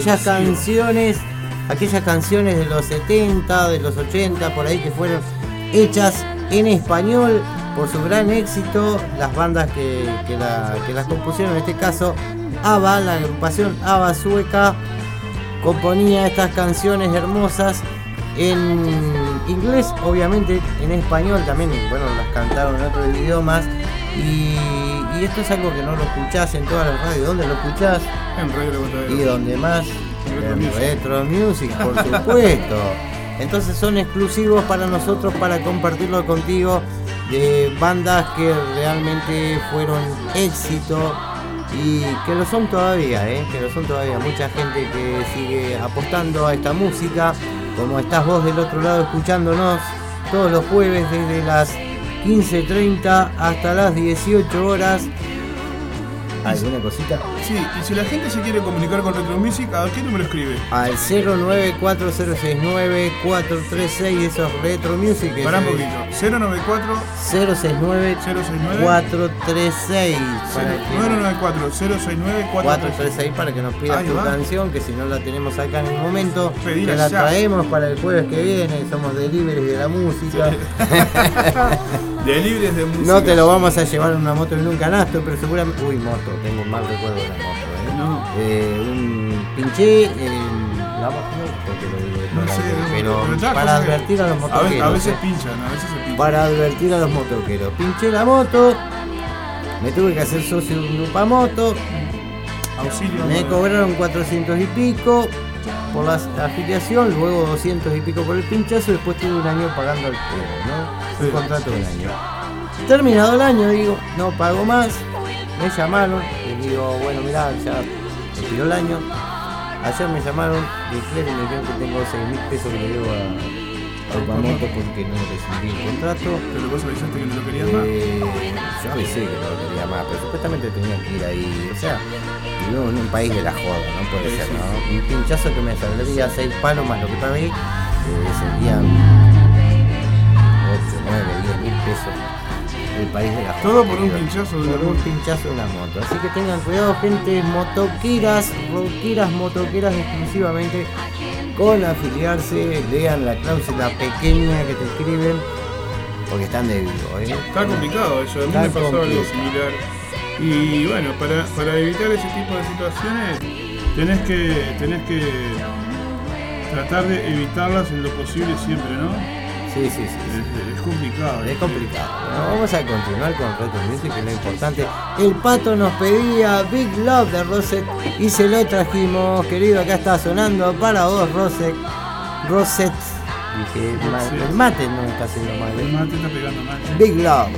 Aquellas canciones, aquellas canciones de los 70, de los 80, por ahí que fueron hechas en español por su gran éxito, las bandas que, que la- que las compusieron, en este caso ABBA, la agrupación ABBA sueca, componía estas canciones hermosas en inglés, obviamente en español también, bueno, las cantaron en otros idiomas y, y esto es algo que no lo escuchás en todas las radios, ¿dónde lo escuchás? En Radio. Y donde más, Retro en Music. Retro Music, por supuesto. Entonces son exclusivos para nosotros para compartirlo contigo de bandas que realmente fueron éxito y que lo son todavía, ¿eh? que lo son todavía. Mucha gente que sigue apostando a esta música, como estás vos del otro lado escuchándonos todos los jueves desde las 15.30 hasta las 18 horas. ¿Alguna cosita? Sí, y si la gente se quiere comunicar con Retro Music, ¿a qué número escribe? al 094069436 esos Retro Music. Pará un es poquito. 094 069 436 para que- 994 069 436 para que nos pidas tu va. canción, que si no la tenemos acá en el momento, Pedila te la ya. traemos para el jueves que viene, somos delivery de la música. Delibres de música. No te lo vamos a llevar en una moto en un canasto, pero seguramente. Uy, moto, tengo un mal recuerdo de la moto, ¿eh? Eh, un pinché en la moto, no, porque lo digo No sé, no, pero pero ya, para advertir a los motoqueros. a veces ¿eh? pinchan, a veces se pinchan. Para advertir a los motoqueros. Pinché la moto, me tuve que hacer socio de un grupo a moto, Auxilio. me cobraron 400 y pico por la afiliación, luego 200 y pico por el pinchazo, y después tuve un año pagando el pedo, ¿no? Contrato año. Terminado el año, digo, no pago más, me llamaron, y digo, bueno, mirá, ya me pidió el año. Ayer me llamaron de y me dijeron que tengo 6 mil pesos que le debo a, Upamoto porque no rescindí el contrato. Pero vos avisaste que no lo querías más. Eh, yo avisé que no lo quería más, pero supuestamente tenía que ir ahí. O sea, vivo en un país de la joda, no puede Sí, ser, sí. ¿no? Un pinchazo que me saldría 6 palos más lo que pagué, eh, serían 8, 9, 10 mil pesos. El país de la. Todo por un pinchazo de Por un pinchazo de una moto. Así que tengan cuidado, gente, motoqueras, rockeras, motoqueras exclusivamente con afiliarse, lean la cláusula pequeña que te escriben, porque están de vivo, ¿eh? Está complicado eso, a mí Está me pasó algo similar. Y bueno, para, para evitar ese tipo de situaciones tenés que, tenés que tratar de evitarlas en lo posible siempre, ¿no? Sí, sí, sí. Es, es complicado. Es complicado. Bueno, vamos a continuar con Retro Music, que es lo importante. El pato nos pedía Big Love de Rosette y se lo trajimos, querido. Acá está sonando para vos, Rosette. Rosette. Dije, ma- el mate no está haciendo mal. ¿eh? El mate está pegando mal. Big Love.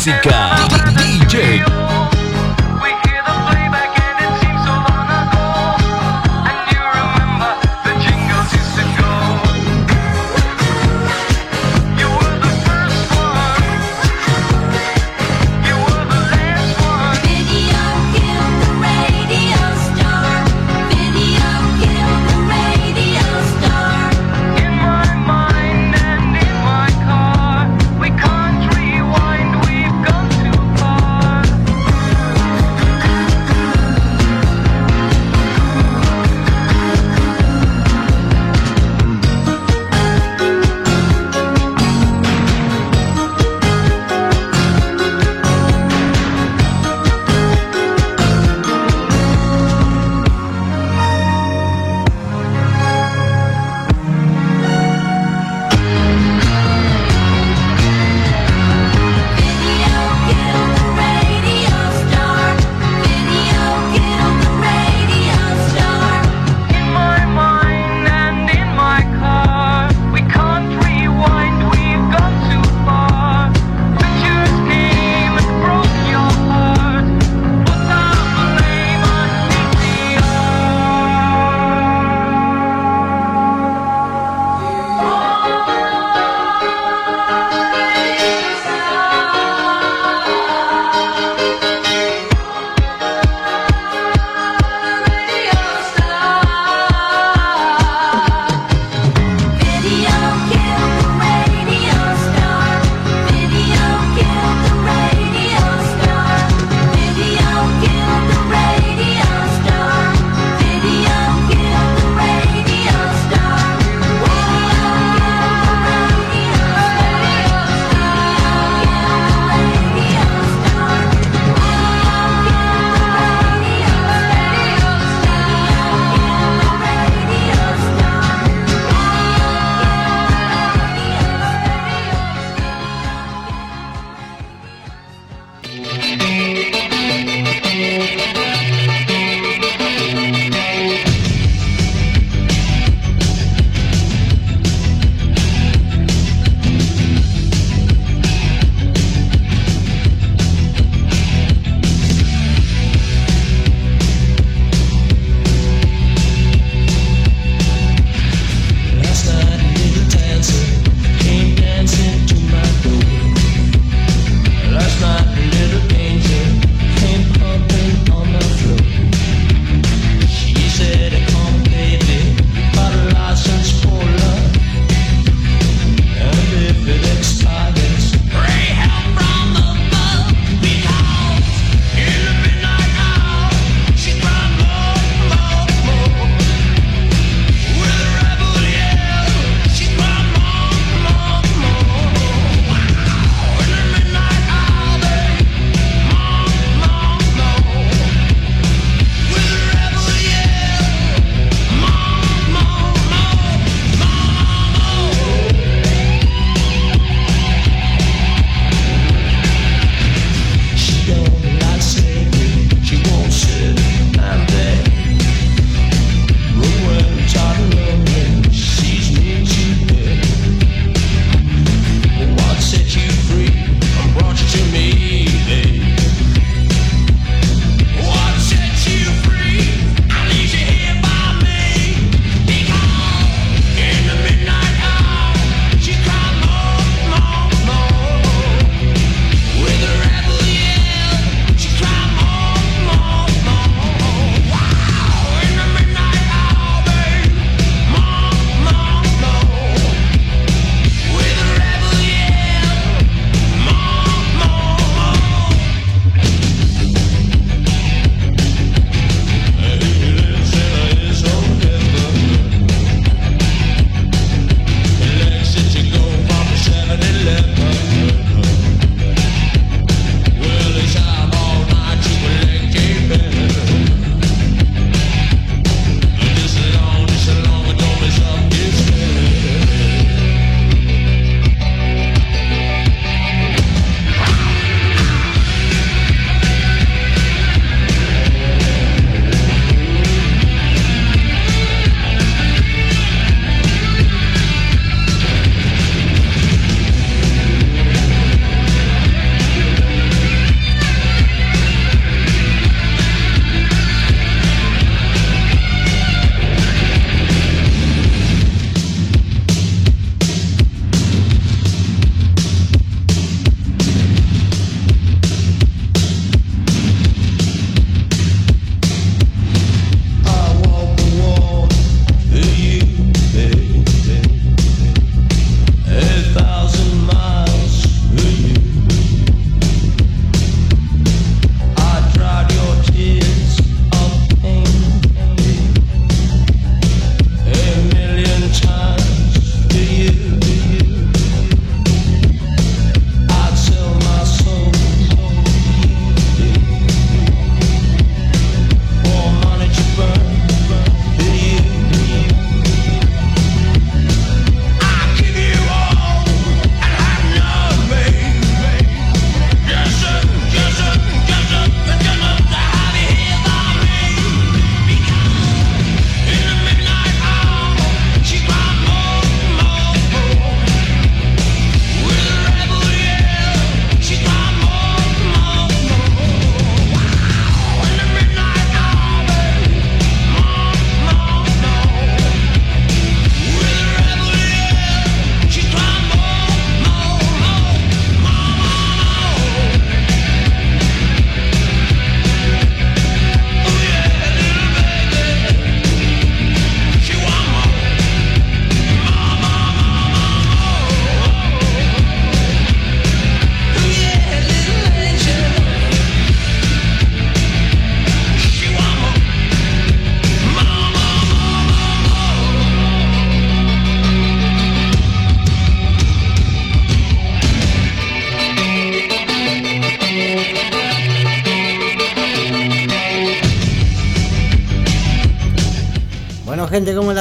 Música.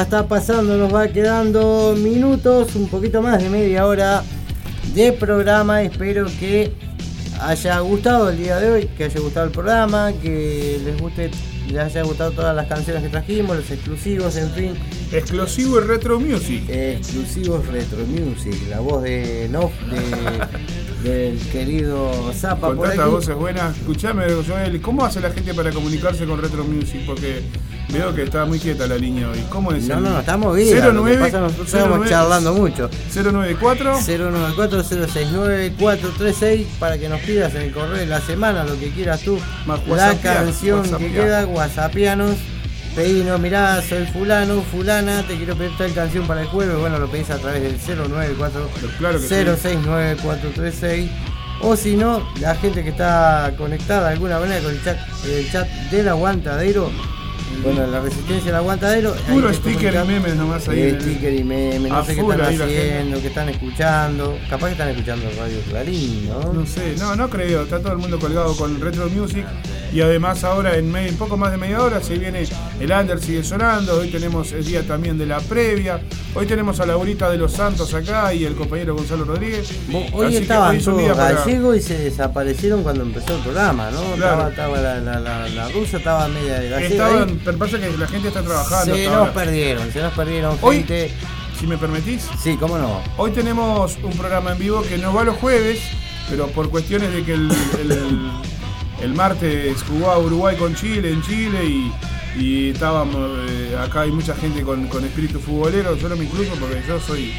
Está pasando? Nos va quedando minutos, un poquito más de media hora de programa. Espero que haya gustado el día de hoy, que haya gustado el programa, que les guste, les haya gustado todas las canciones que trajimos, los exclusivos, en fin. Exclusivo y retro music. Exclusivos retro music, la voz de Nof, de- del querido Zapa Con tantas voces buenas. Escuchame, Joel, ¿cómo hace la gente para comunicarse con Retro Music? Porque veo que está muy quieta la línea hoy. ¿Cómo es? No, el- no, no, estamos bien. Lo que 09 pasa, nosotros estamos 09 charlando mucho. 094 094-069-436 para que nos pidas en el correo de la semana lo que quieras tú. la whatsappea, canción que queda, whatsappianos. Pedinos, mirá, soy fulano, fulana, te quiero pedir tal canción para el jueves. Bueno, lo pedís a través del 094 Claro que sí. 069-436. O si no, la gente que está conectada de alguna manera con el chat, el chat del aguantadero. Bueno, la resistencia del aguantadero. Puro sticker y memes nomás ahí. Eh, el- sticker y memes, no sé qué están la haciendo, qué están escuchando. Capaz que están escuchando Radio Clarín, ¿no? No sé, no, no creo. Está todo el mundo colgado con Retro Music. Y además ahora en medio, poco más de media hora se viene el Under sigue sonando. Hoy tenemos el día también de la previa. Hoy tenemos a Laurita de los Santos acá y el compañero Gonzalo Rodríguez. Hoy Así que estaban todos gallegos y se desaparecieron cuando empezó el programa, ¿no? Claro. Estaba, estaba la, la, la, la rusa, estaba media de gallega. Estaban, ahí. Pero pasa que la gente está trabajando. Se nos perdieron, se nos perdieron Hoy- gente. Si me permitís. Sí, cómo no. Hoy tenemos un programa en vivo que no va los jueves, pero por cuestiones de que el, el- el martes jugó a Uruguay con Chile en Chile y, y estábamos, eh, acá hay mucha gente con, con espíritu futbolero, yo no me incluyo porque yo soy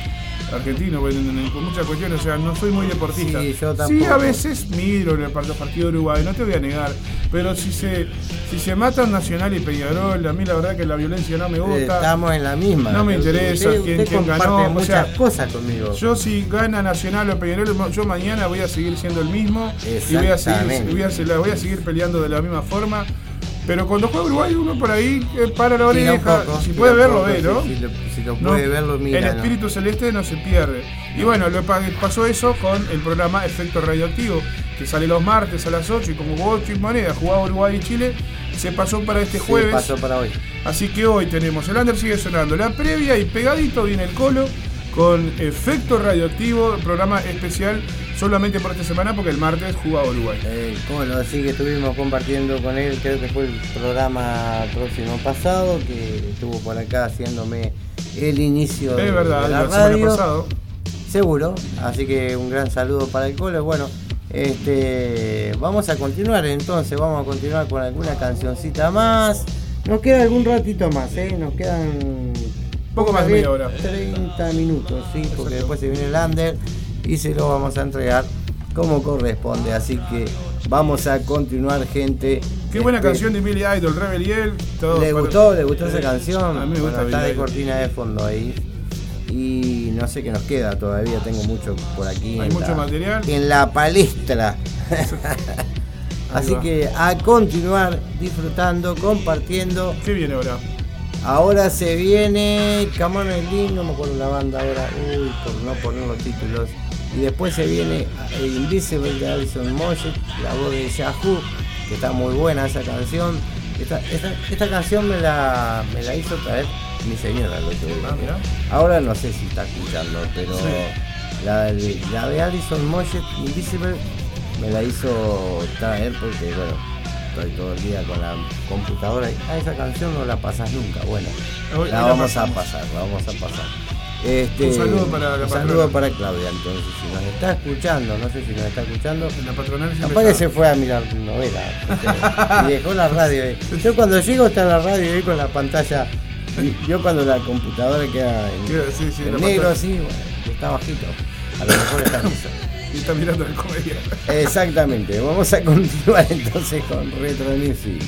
argentino, bueno, en- en- por muchas cuestiones, o sea, no soy muy deportista. Sí, yo Sí, tampoco. a veces miro el par- los partidos de Uruguay, no te voy a negar, pero si se, si se matan Nacional y Peñarol, a mí la verdad que la violencia no me Eh, gusta. Estamos en la misma. No me interesa usted, quién, usted quién ganó. o muchas sea, cosas conmigo. Yo si gana Nacional o Peñarol, yo mañana voy a seguir siendo el mismo y voy a seguir, Exactamente. voy a, se la voy a seguir peleando de la misma forma. Pero cuando juega Uruguay uno por ahí eh, para la oreja, poco, si puede verlo, poco, ve, sí, ¿no? Si, lo, si lo No, puede verlo, mira. el ¿no? espíritu celeste no se pierde. Y bueno, lo pa- pasó eso con el programa Efecto Radioactivo, que sale los martes a las 8 y como jugó 8 y moneda, jugaba Uruguay y Chile, se pasó para este jueves. pasó para hoy. Así que hoy tenemos el under sigue sonando la previa y pegadito viene el colo con efecto radioactivo, programa especial solamente por esta semana porque el martes jugaba Uruguay. Eh, Colo, así que estuvimos compartiendo con él, creo que fue el programa próximo pasado, que estuvo por acá haciéndome el inicio Es de, verdad, de la la semana radio. pasado. Seguro, así que un gran saludo para el Colo. Bueno, este, vamos a continuar entonces, vamos a continuar con alguna cancioncita más. Nos queda algún ratito más, ¿eh? Nos quedan Poco más de media hora. 30 minutos, sí, porque después se viene el under y se lo vamos a entregar como corresponde. Así que vamos a continuar, gente. Qué buena Este, canción de Billy Idol, Rebel Yell. todo ¿Le gustó? ¿Le gustó Eh, esa canción? A mí me gusta Bueno, está de cortina de fondo ahí. Y no sé qué nos queda todavía, tengo mucho por aquí. Hay en mucho la- material. En la palestra. Así va. que a continuar disfrutando, compartiendo. ¿Qué viene ahora? Ahora se viene Camón Lin, no me acuerdo la banda ahora, uy, por no poner los títulos. Y después se viene eh, Invisible de Alison Moshet, la voz de Yahoo, que está muy buena esa canción. Esta, esta, esta canción me la, me la hizo traer mi señora el otro día. Ah. Ahora no sé si está escuchando, pero Sí. la, de- la de Alison Moshet, Invisible, me la hizo traer porque, bueno, estoy todo el día con la computadora y ah, esa canción no la pasas nunca. Bueno, Hoy- la hoy la vamos a pasar, la vamos a pasar. Este, Un saludo para la un saludo para Claudia, entonces, si nos está escuchando, no sé si nos está escuchando. La patronal se fue a mirar novela y dejó la radio. ahí. Yo cuando llego está la radio ahí con la pantalla. Yo cuando la computadora queda en, sí, sí, en la negro pantalla. así, bueno, está bajito. A lo mejor está eso. Y está mirando la comedia. Exactamente. Vamos a continuar entonces con Retro Music.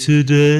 today.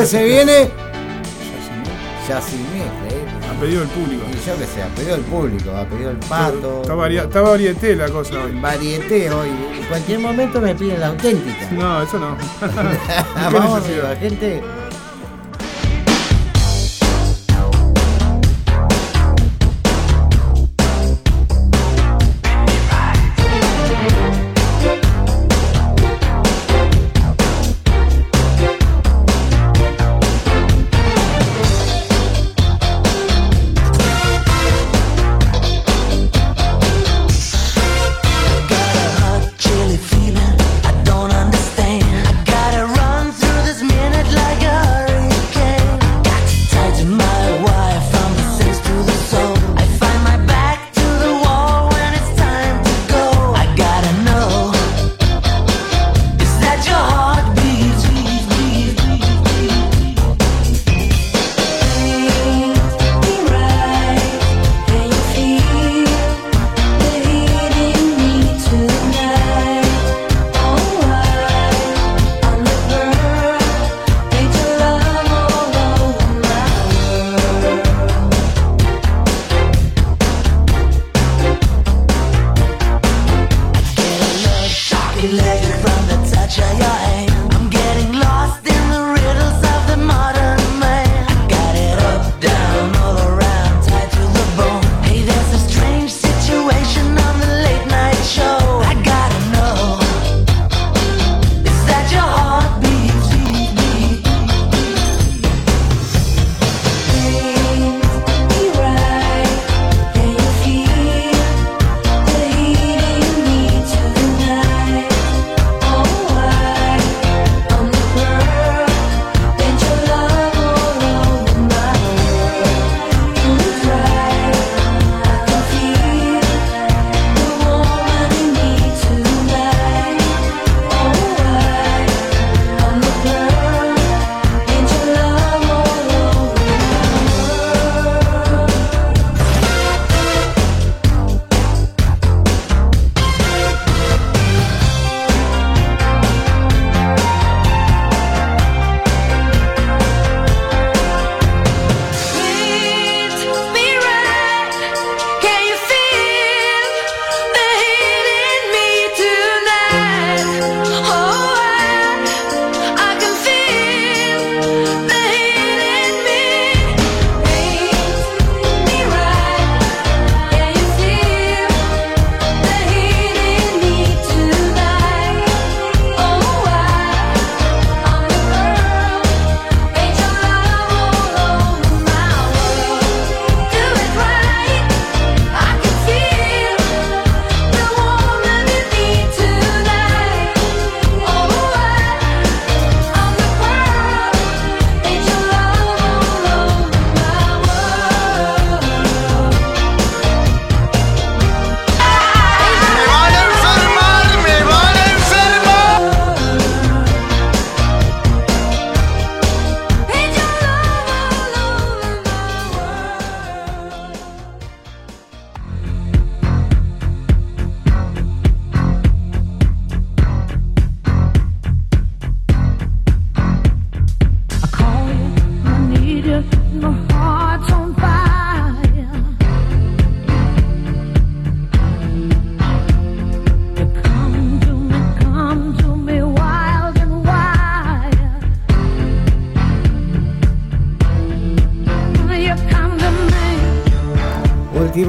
que se viene. ya sin Yacimé. ¿eh? ha pedido el público. Y yo que sé, ha pedido el público, ha pedido el pato. Está, varia, está varieté la cosa hoy. Varieté hoy. En cualquier momento me piden la auténtica. No, eso no. Vamos arriba, gente.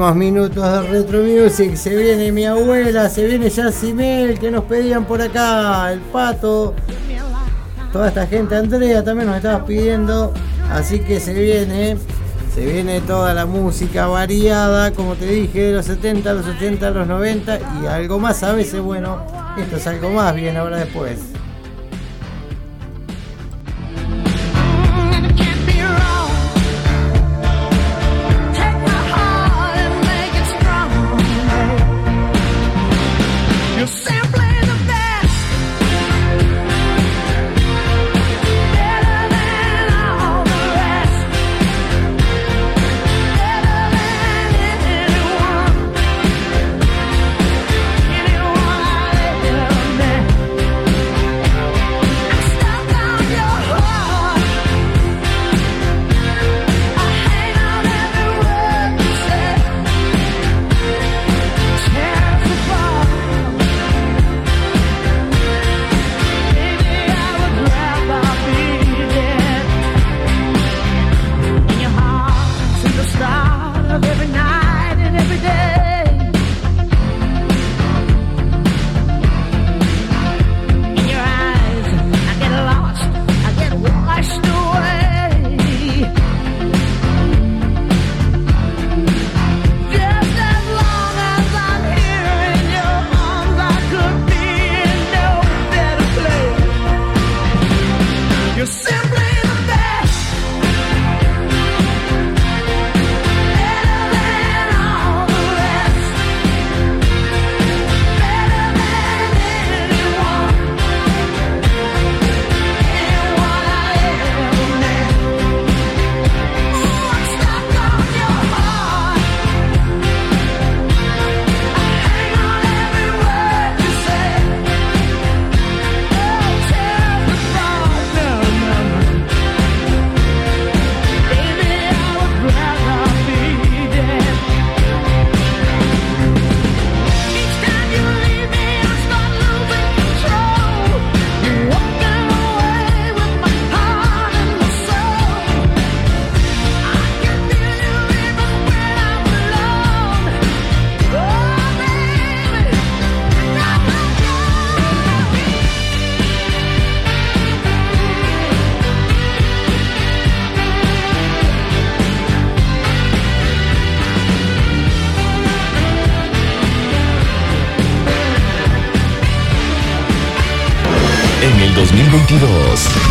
últimos minutos de Retro Music. Se viene mi abuela, se viene Yacimel, que nos pedían por acá, el pato. Toda esta gente, Andrea también nos estabas pidiendo. Así que se viene, se viene toda la música variada, como te dije, de los 70, los 80, los 90 y algo más a veces. Bueno, esto es algo más, bien ahora después.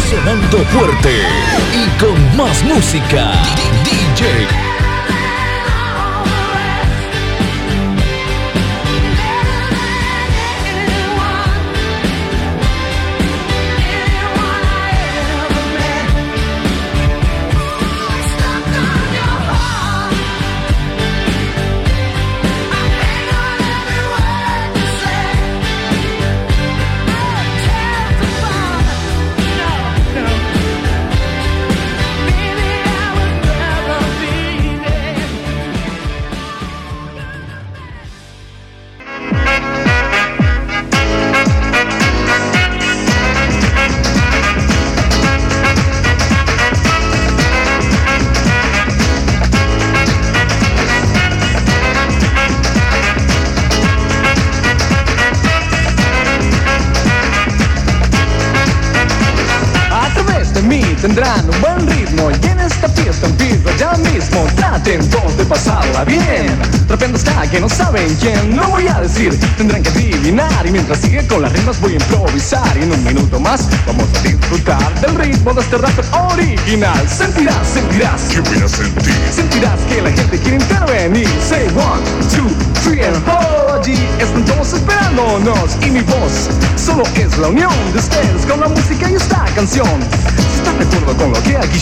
Sonando fuerte y con más música. DJ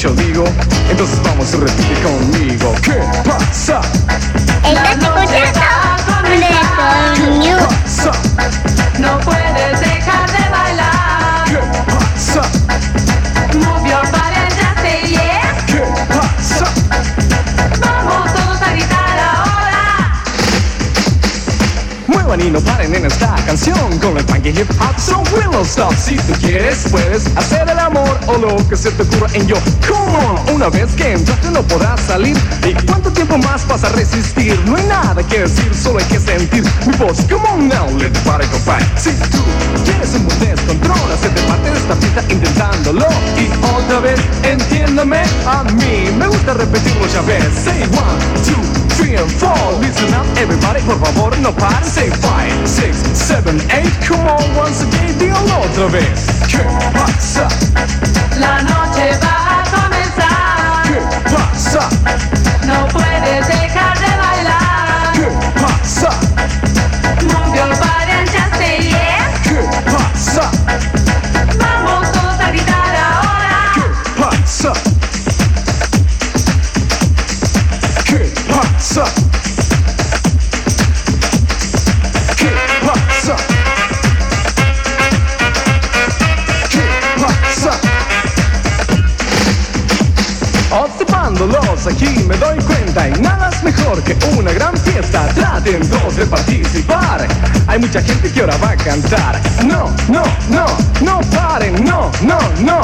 yo digo, entonces vamos a repetir conmigo. ¿Qué pasa? Estás escuchando Retro News. No puedes dejar de bailar. ¿Qué pasa? Move your body and just say yeah. ¿Qué pasa? Vamos todos a gritar ahora. Muevan y no paren en esta canción Con el punk y hip hop so will not stop Si tú quieres puedes hacer el amor O lo que se te ocurra en yo una vez que entraste no podrás salir. ¿Y cuánto tiempo más vas a resistir? No hay nada que decir, solo hay que sentir. Mi voz, come on now, let the party go by. Si tú quieres un descontrol Hacerte parte de esta fiesta intentándolo. Y otra vez, entiéndame A mí me gusta repetirlo ya ves Say one, two, three and four. Listen up everybody, por favor no paren. Say five, six, seven, eight. Come on once again, dígalo otra vez. ¿Qué pasa? La noche va ¿Qué pasa? No puedes aquí me doy cuenta y nada es mejor que una gran fiesta. Traten todos de participar. Hay mucha gente que ahora va a cantar. No, no, no, no paren, no, no, no,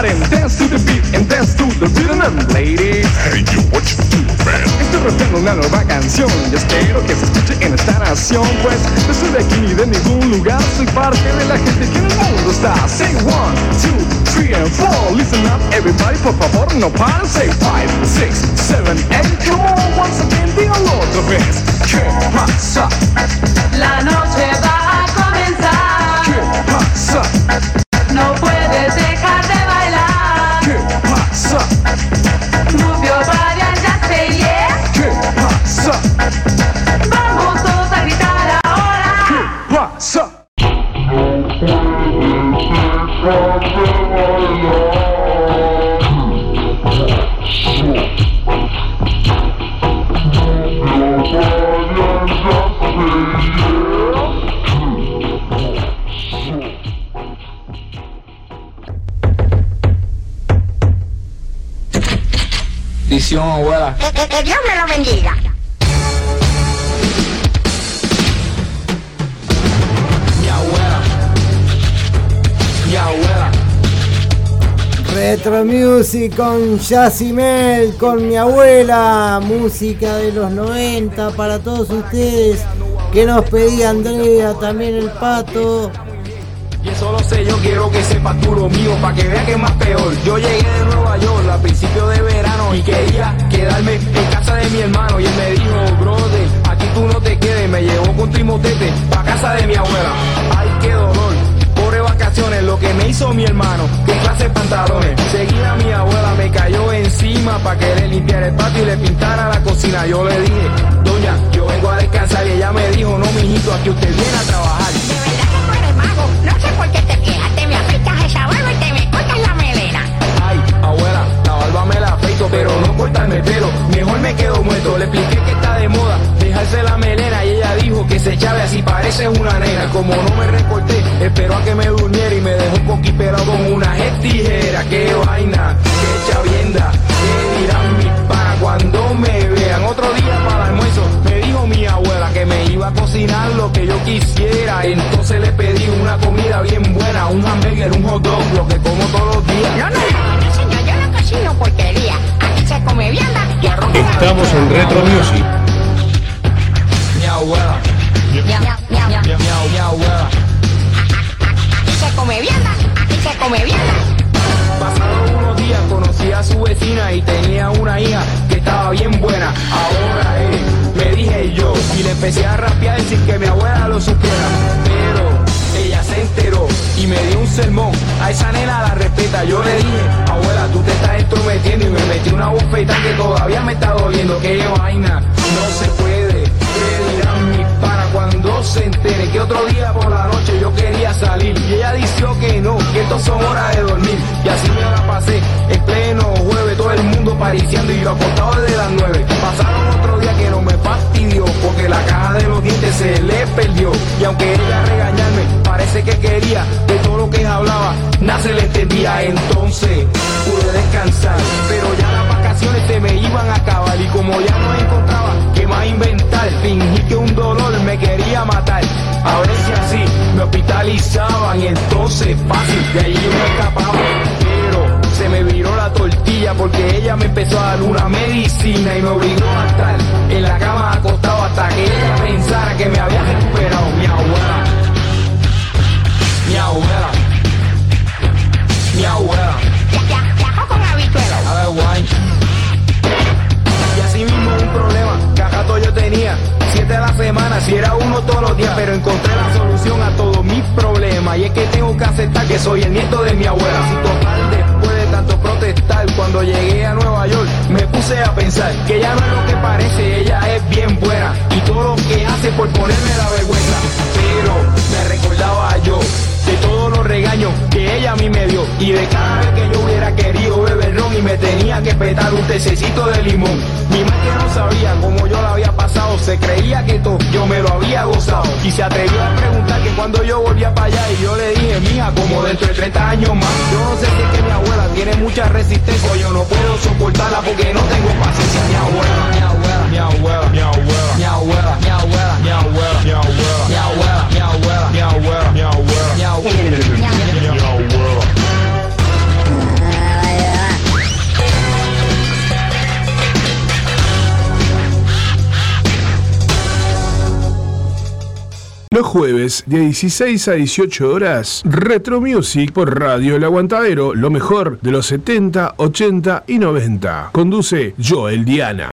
no paren. Dance to the beat and dance to the rhythm and ladies. Hey, you, what you do, man? Estoy rapeando una nueva canción y espero que se escuche en esta nación. Pues no soy de aquí ni de ningún lugar, soy parte de la gente que en el mundo está. Say one, two, three and four. Listen up, everybody, por favor, no paren. Say five, six, seven, eight. Come on, once again, dígalo otra vez. ¿Qué pasa? La noche va a comenzar. ¿Qué pasa? Que, Dios me lo bendiga. Mi abuela. Mi abuela. Retro Music con Yacimel, con mi abuela, música de los 90 para todos ustedes que nos pedía Andrea, también el pato. Y eso lo sé, yo quiero que sepas tú lo mío, para que vea que es más peor. Yo llegué de York a principios de verano y quería quedarme en casa de mi hermano. Y él me dijo, brother, aquí tú no te quedes. Me llevó con Timotete pa' casa de mi abuela. Ay, qué dolor, pobre vacaciones, lo hizo mi hermano? ¿Qué clase de pantalones? Seguida mi abuela me cayó encima para que le limpiara el patio y le pintara la cocina. Yo le dije, doña, yo vengo a descansar y ella me dijo, no, mijito, aquí usted viene a trabajar. No sé por qué te quejas, pero no cortarme el pelo. Mejor me quedo muerto. Le expliqué que está de moda dejarse la melena y ella dijo que se echaba así parece una nena. Como no me recorté, esperó a que me durmiera y me dejó un poquito pelado con una tijera. Qué vaina, qué chavienda, qué dirán mis panas cuando me vean. Otro día para el almuerzo me dijo mi abuela que me iba a cocinar lo que yo quisiera. Entonces le pedí una comida bien buena, un hamburger, un hot dog, lo que como todos los días. No, no, no, señor, yo no cocino porquería. Aquí se come vianda y arroz con Estamos en Retro Music. Mi abuela, Miau, miau, miau, miau. mi, mi abuela. Aquí se come vianda, aquí se come vianda. Pasaron unos días, conocí a su vecina y tenía una hija que estaba bien buena. Ahora eh, me dije yo y le empecé a rapear sin que mi abuela lo supiera. Y me dio un sermón. A esa nena la respeta. Yo le dije, abuela, tú te estás entrometiendo y me metí una bofeta que todavía me está doliendo. Que vaina, no se puede. Se entere que otro día por la noche yo quería salir? Y ella dijo que no, que esto son horas de dormir. Y así me la pasé en pleno jueves, todo el mundo pariciando y yo acostado desde las nueve. Pasaron otro día que no me fastidió porque la caja de los dientes se le perdió. Y aunque ella regañarme, parece que quería de todo lo que hablaba, nada se le entendía. Entonces pude descansar, pero ya las se me iban a acabar y como ya no encontraba qué más inventar, fingí que un dolor me quería matar. A ver si así me hospitalizaban y entonces fácil de allí me escapaba. Pero se me viró la tortilla porque ella me empezó a dar una medicina y me obligó a estar en la cama acostado hasta que ella pensara que me había recuperado mi abuela. Mi abuela. Mi abuela. Yo tenía. Siete a la semana, si era uno todos los días, pero encontré la solución a todos mis problemas. Y es que tengo que aceptar que soy el nieto de mi abuela. Si total después de tanto protestar, cuando llegué a Nueva York, me puse a pensar que ella no es lo que parece, ella es bien buena. Y todo lo que hace por ponerme la vergüenza. Pero me recordaba yo de todos los regaños que ella a mí me dio y de cada vez que yo hubiera querido beber que petar un tececito de limón. Mi madre no sabía cómo yo la había pasado, se creía que todo yo me lo había gozado y se atrevió a preguntar que cuando yo volvía para allá y yo le dije, mija, como dentro de 30 años más. Yo no sé si es que mi abuela tiene mucha resistencia yo no puedo soportarla porque no tengo paciencia. Mi abuela, mi abuela, mi abuela, mi abuela, Jueves de 16 a 18 horas, Retro Music por Radio El Aguantadero, lo mejor de los 70, 80 y 90. Conduce Joel Diana.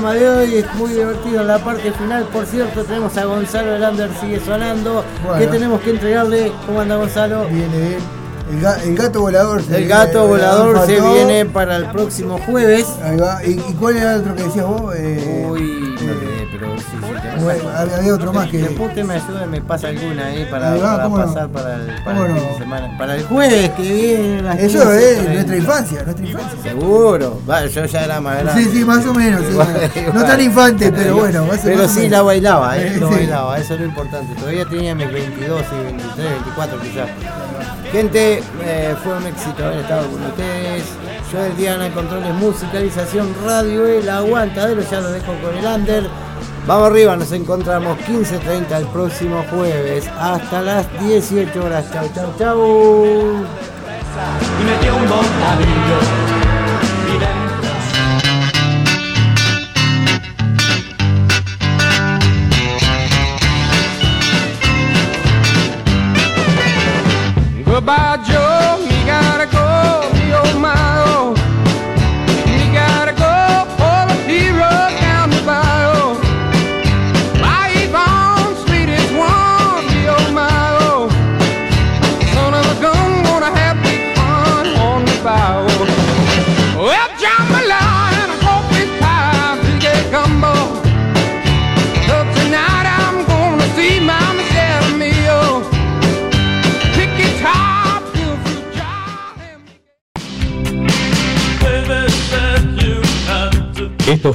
Programa de hoy. Es muy divertido en la parte final. Por cierto, tenemos a Gonzalo Lander, sigue sonando. Bueno. ¿Qué tenemos que entregarle? ¿Cómo anda Gonzalo? Viene. El, ga- el gato volador. se El viene, gato volador faltó. se viene para el próximo jueves. Ahí va. ¿Y, y cuál era el otro que decías vos? Eh, Uy, Bueno, había- había otro más que- Después usted me ayuda y me pasa alguna ahí para, Ahí va, para cómo no. pasar para el, para ¿Cómo el no? fin de semana. Para el jueves que viene. Eso 15, es nuestra infancia, nuestra infancia. Seguro. Va, yo ya era más grande. Sí, sí, más o menos. sí. No tan infante, pero bueno. más- Pero más sí la bailaba, ¿eh? Lo bailaba, eso es lo importante. Todavía tenía mis 22 y 23, 24 quizás. Gente, eh, fue un éxito haber estado con ustedes. Yo el Diana Controles Musicalización Radio El Aguantadero, ya lo dejo con el under. Vamos arriba, nos encontramos 15.30 el próximo jueves. Hasta las 18 horas. Chau, chau, chau.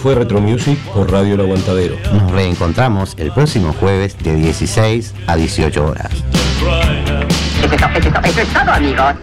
Fue Retro Music por Radio El Aguantadero. Nos reencontramos el próximo jueves de 16 a 18 horas. Eso es, eso es todo, amigos.